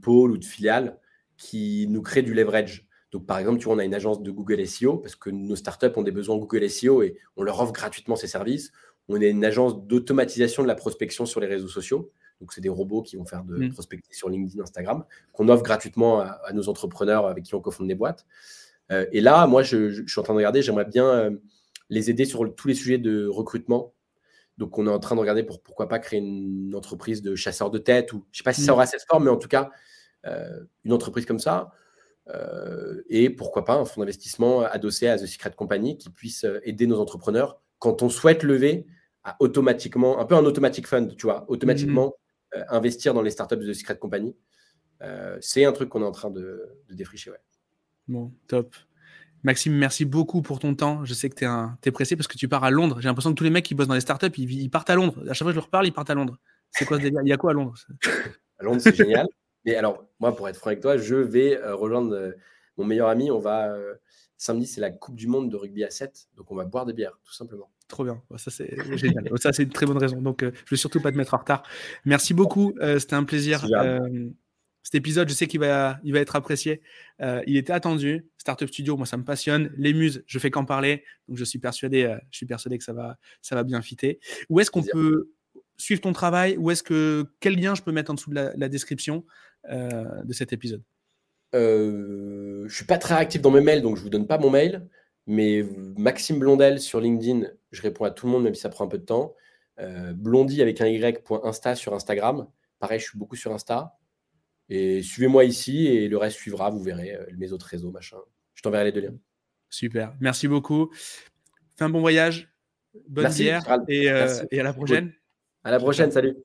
pôles ou de filiales qui nous créent du leverage. Donc, par exemple, tu vois, on a une agence de Google SEO parce que nos startups ont des besoins Google SEO et on leur offre gratuitement ces services. On est une agence d'automatisation de la prospection sur les réseaux sociaux. Donc, c'est des robots qui vont faire de mmh. prospecter sur LinkedIn, Instagram, qu'on offre gratuitement à, nos entrepreneurs avec qui on cofonde des boîtes. Euh, et là, moi, je, suis en train de regarder, j'aimerais bien euh, les aider sur tous les sujets de recrutement, donc, on est en train de regarder pour pourquoi pas créer une entreprise de chasseurs de tête ou je sais pas si ça mm. aura cette forme, mais en tout cas, euh, une entreprise comme ça. Euh, et pourquoi pas un fonds d'investissement adossé à The Secret Company qui puisse euh, aider nos entrepreneurs quand on souhaite lever à automatiquement, un peu un automatic fund, tu vois, automatiquement mm. investir dans les startups de The Secret Company. c'est un truc qu'on est en train de, de défricher. Ouais. Bon, top. Maxime, merci beaucoup pour ton temps. Je sais que tu es, pressé parce que tu pars à Londres. J'ai l'impression que tous les mecs qui bossent dans les startups, ils, ils partent à Londres. À chaque fois que je leur parle, ils partent à Londres. C'est quoi ce délire? Il y a quoi à Londres? À Londres, c'est génial. Mais alors, moi, pour être franc avec toi, je vais euh, rejoindre euh, mon meilleur ami, on va. samedi, c'est la Coupe du Monde de rugby à 7. Donc, on va boire des bières, tout simplement. Trop bien. Ça, c'est génial. ça, c'est une très bonne raison. Donc, je ne vais surtout pas te mettre en retard. Merci beaucoup. C'était un plaisir. Cet épisode, je sais qu'il va, il va être apprécié. Euh, il était attendu. Startup Studio, moi, ça me passionne. Les muses, je fais qu'en parler. Donc, je suis persuadé, euh, je suis persuadé que ça va, ça va bien fitter. Où est-ce qu'on peut suivre ton travail? Où est-ce que quel lien je peux mettre en dessous de la, description euh, de cet épisode? Je suis pas très actif dans mes mails, donc je vous donne pas mon mail. Mais Maxime Blondel sur LinkedIn, je réponds à tout le monde, même si ça prend un peu de temps. Blondie avec un y.insta sur Instagram. Pareil, je suis beaucoup sur Insta. Et suivez-moi ici et le reste suivra, vous verrez euh, mes autres réseaux, machin. Je t'enverrai les deux liens. Super, merci beaucoup. Fais un bon voyage, bonne bière et, euh, et à la prochaine. À la prochaine, salut.